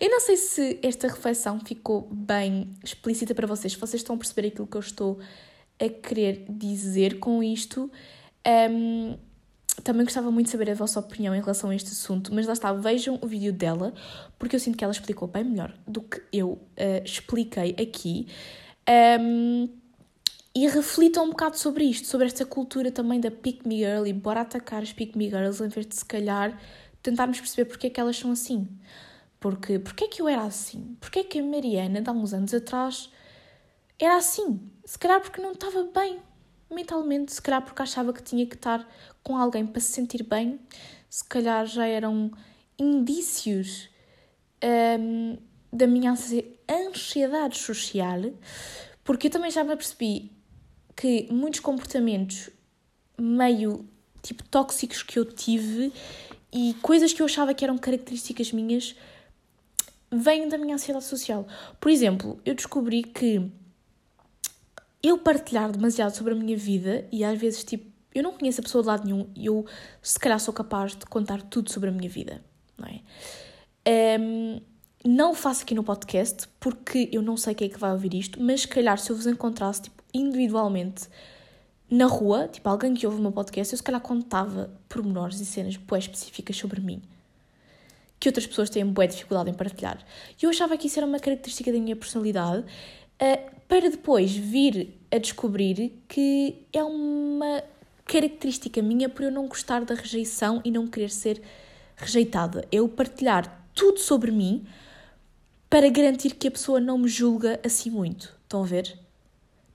eu não sei se esta reflexão ficou bem explícita para vocês, se vocês estão a perceber aquilo que eu estou a querer dizer com isto. Um, também gostava muito de saber a vossa opinião em relação a este assunto, mas lá está, vejam o vídeo dela, porque eu sinto que ela explicou bem melhor do que eu uh, expliquei aqui. Um, e reflitam um bocado sobre isto, sobre esta cultura também da pick me girl e bora atacar as pick me girls em vez de se calhar tentarmos perceber porque é que elas são assim. Porque, porque é que eu era assim? Porque é que a Mariana, de há uns anos atrás, era assim? Se calhar porque não estava bem mentalmente, se calhar porque achava que tinha que estar com alguém para se sentir bem, se calhar já eram indícios um, da minha ansiedade social, porque eu também já me apercebi que muitos comportamentos meio tipo tóxicos que eu tive e coisas que eu achava que eram características minhas vêm da minha ansiedade social. Por exemplo, eu descobri que eu partilhar demasiado sobre a minha vida e às vezes, tipo, eu não conheço a pessoa de lado nenhum e eu, se calhar, sou capaz de contar tudo sobre a minha vida, não é? Um, não faço aqui no podcast porque eu não sei quem é que vai ouvir isto, mas se calhar se eu vos encontrasse, tipo, individualmente na rua, tipo, alguém que ouve o meu podcast, eu se calhar contava pormenores e cenas bué específicas sobre mim que outras pessoas têm boa dificuldade em partilhar. E eu achava que isso era uma característica da minha personalidade uh, para depois vir a descobrir que é uma característica minha por eu não gostar da rejeição e não querer ser rejeitada. Eu partilhar tudo sobre mim para garantir que a pessoa não me julga assim muito. Estão a ver?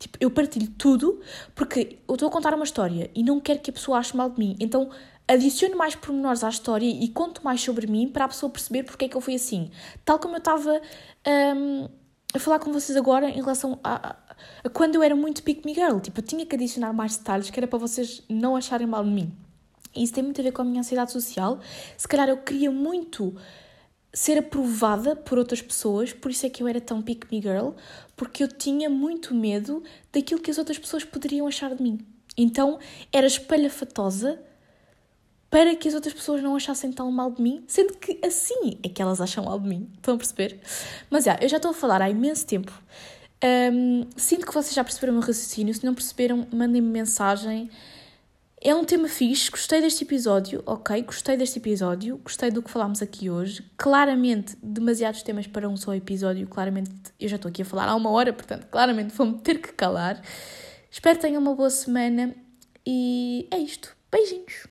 Tipo, eu partilho tudo porque eu estou a contar uma história e não quero que a pessoa ache mal de mim. Então adiciono mais pormenores à história e conto mais sobre mim para a pessoa perceber porque é que eu fui assim. Tal como eu estava. Um, a falar com vocês agora em relação a, a, a, quando eu era muito pick me girl. Tipo, eu tinha que adicionar mais detalhes que era para vocês não acharem mal de mim. E isso tem muito a ver com a minha ansiedade social. Se calhar eu queria muito ser aprovada por outras pessoas, por isso é que eu era tão pick me girl, porque eu tinha muito medo daquilo que as outras pessoas poderiam achar de mim. Então era espalhafatosa para que as outras pessoas não achassem tão mal de mim, sendo que assim é que elas acham mal de mim. Estão a perceber? Mas já, eu já estou a falar há imenso tempo. Um, sinto que vocês já perceberam o meu raciocínio. Se não perceberam, mandem-me mensagem. É um tema fixe, gostei deste episódio, ok? Gostei deste episódio, gostei do que falámos aqui hoje. Claramente, demasiados temas para um só episódio. Claramente, eu já estou aqui a falar há uma hora, portanto, claramente vou-me ter que calar. Espero que tenham uma boa semana e é isto. Beijinhos!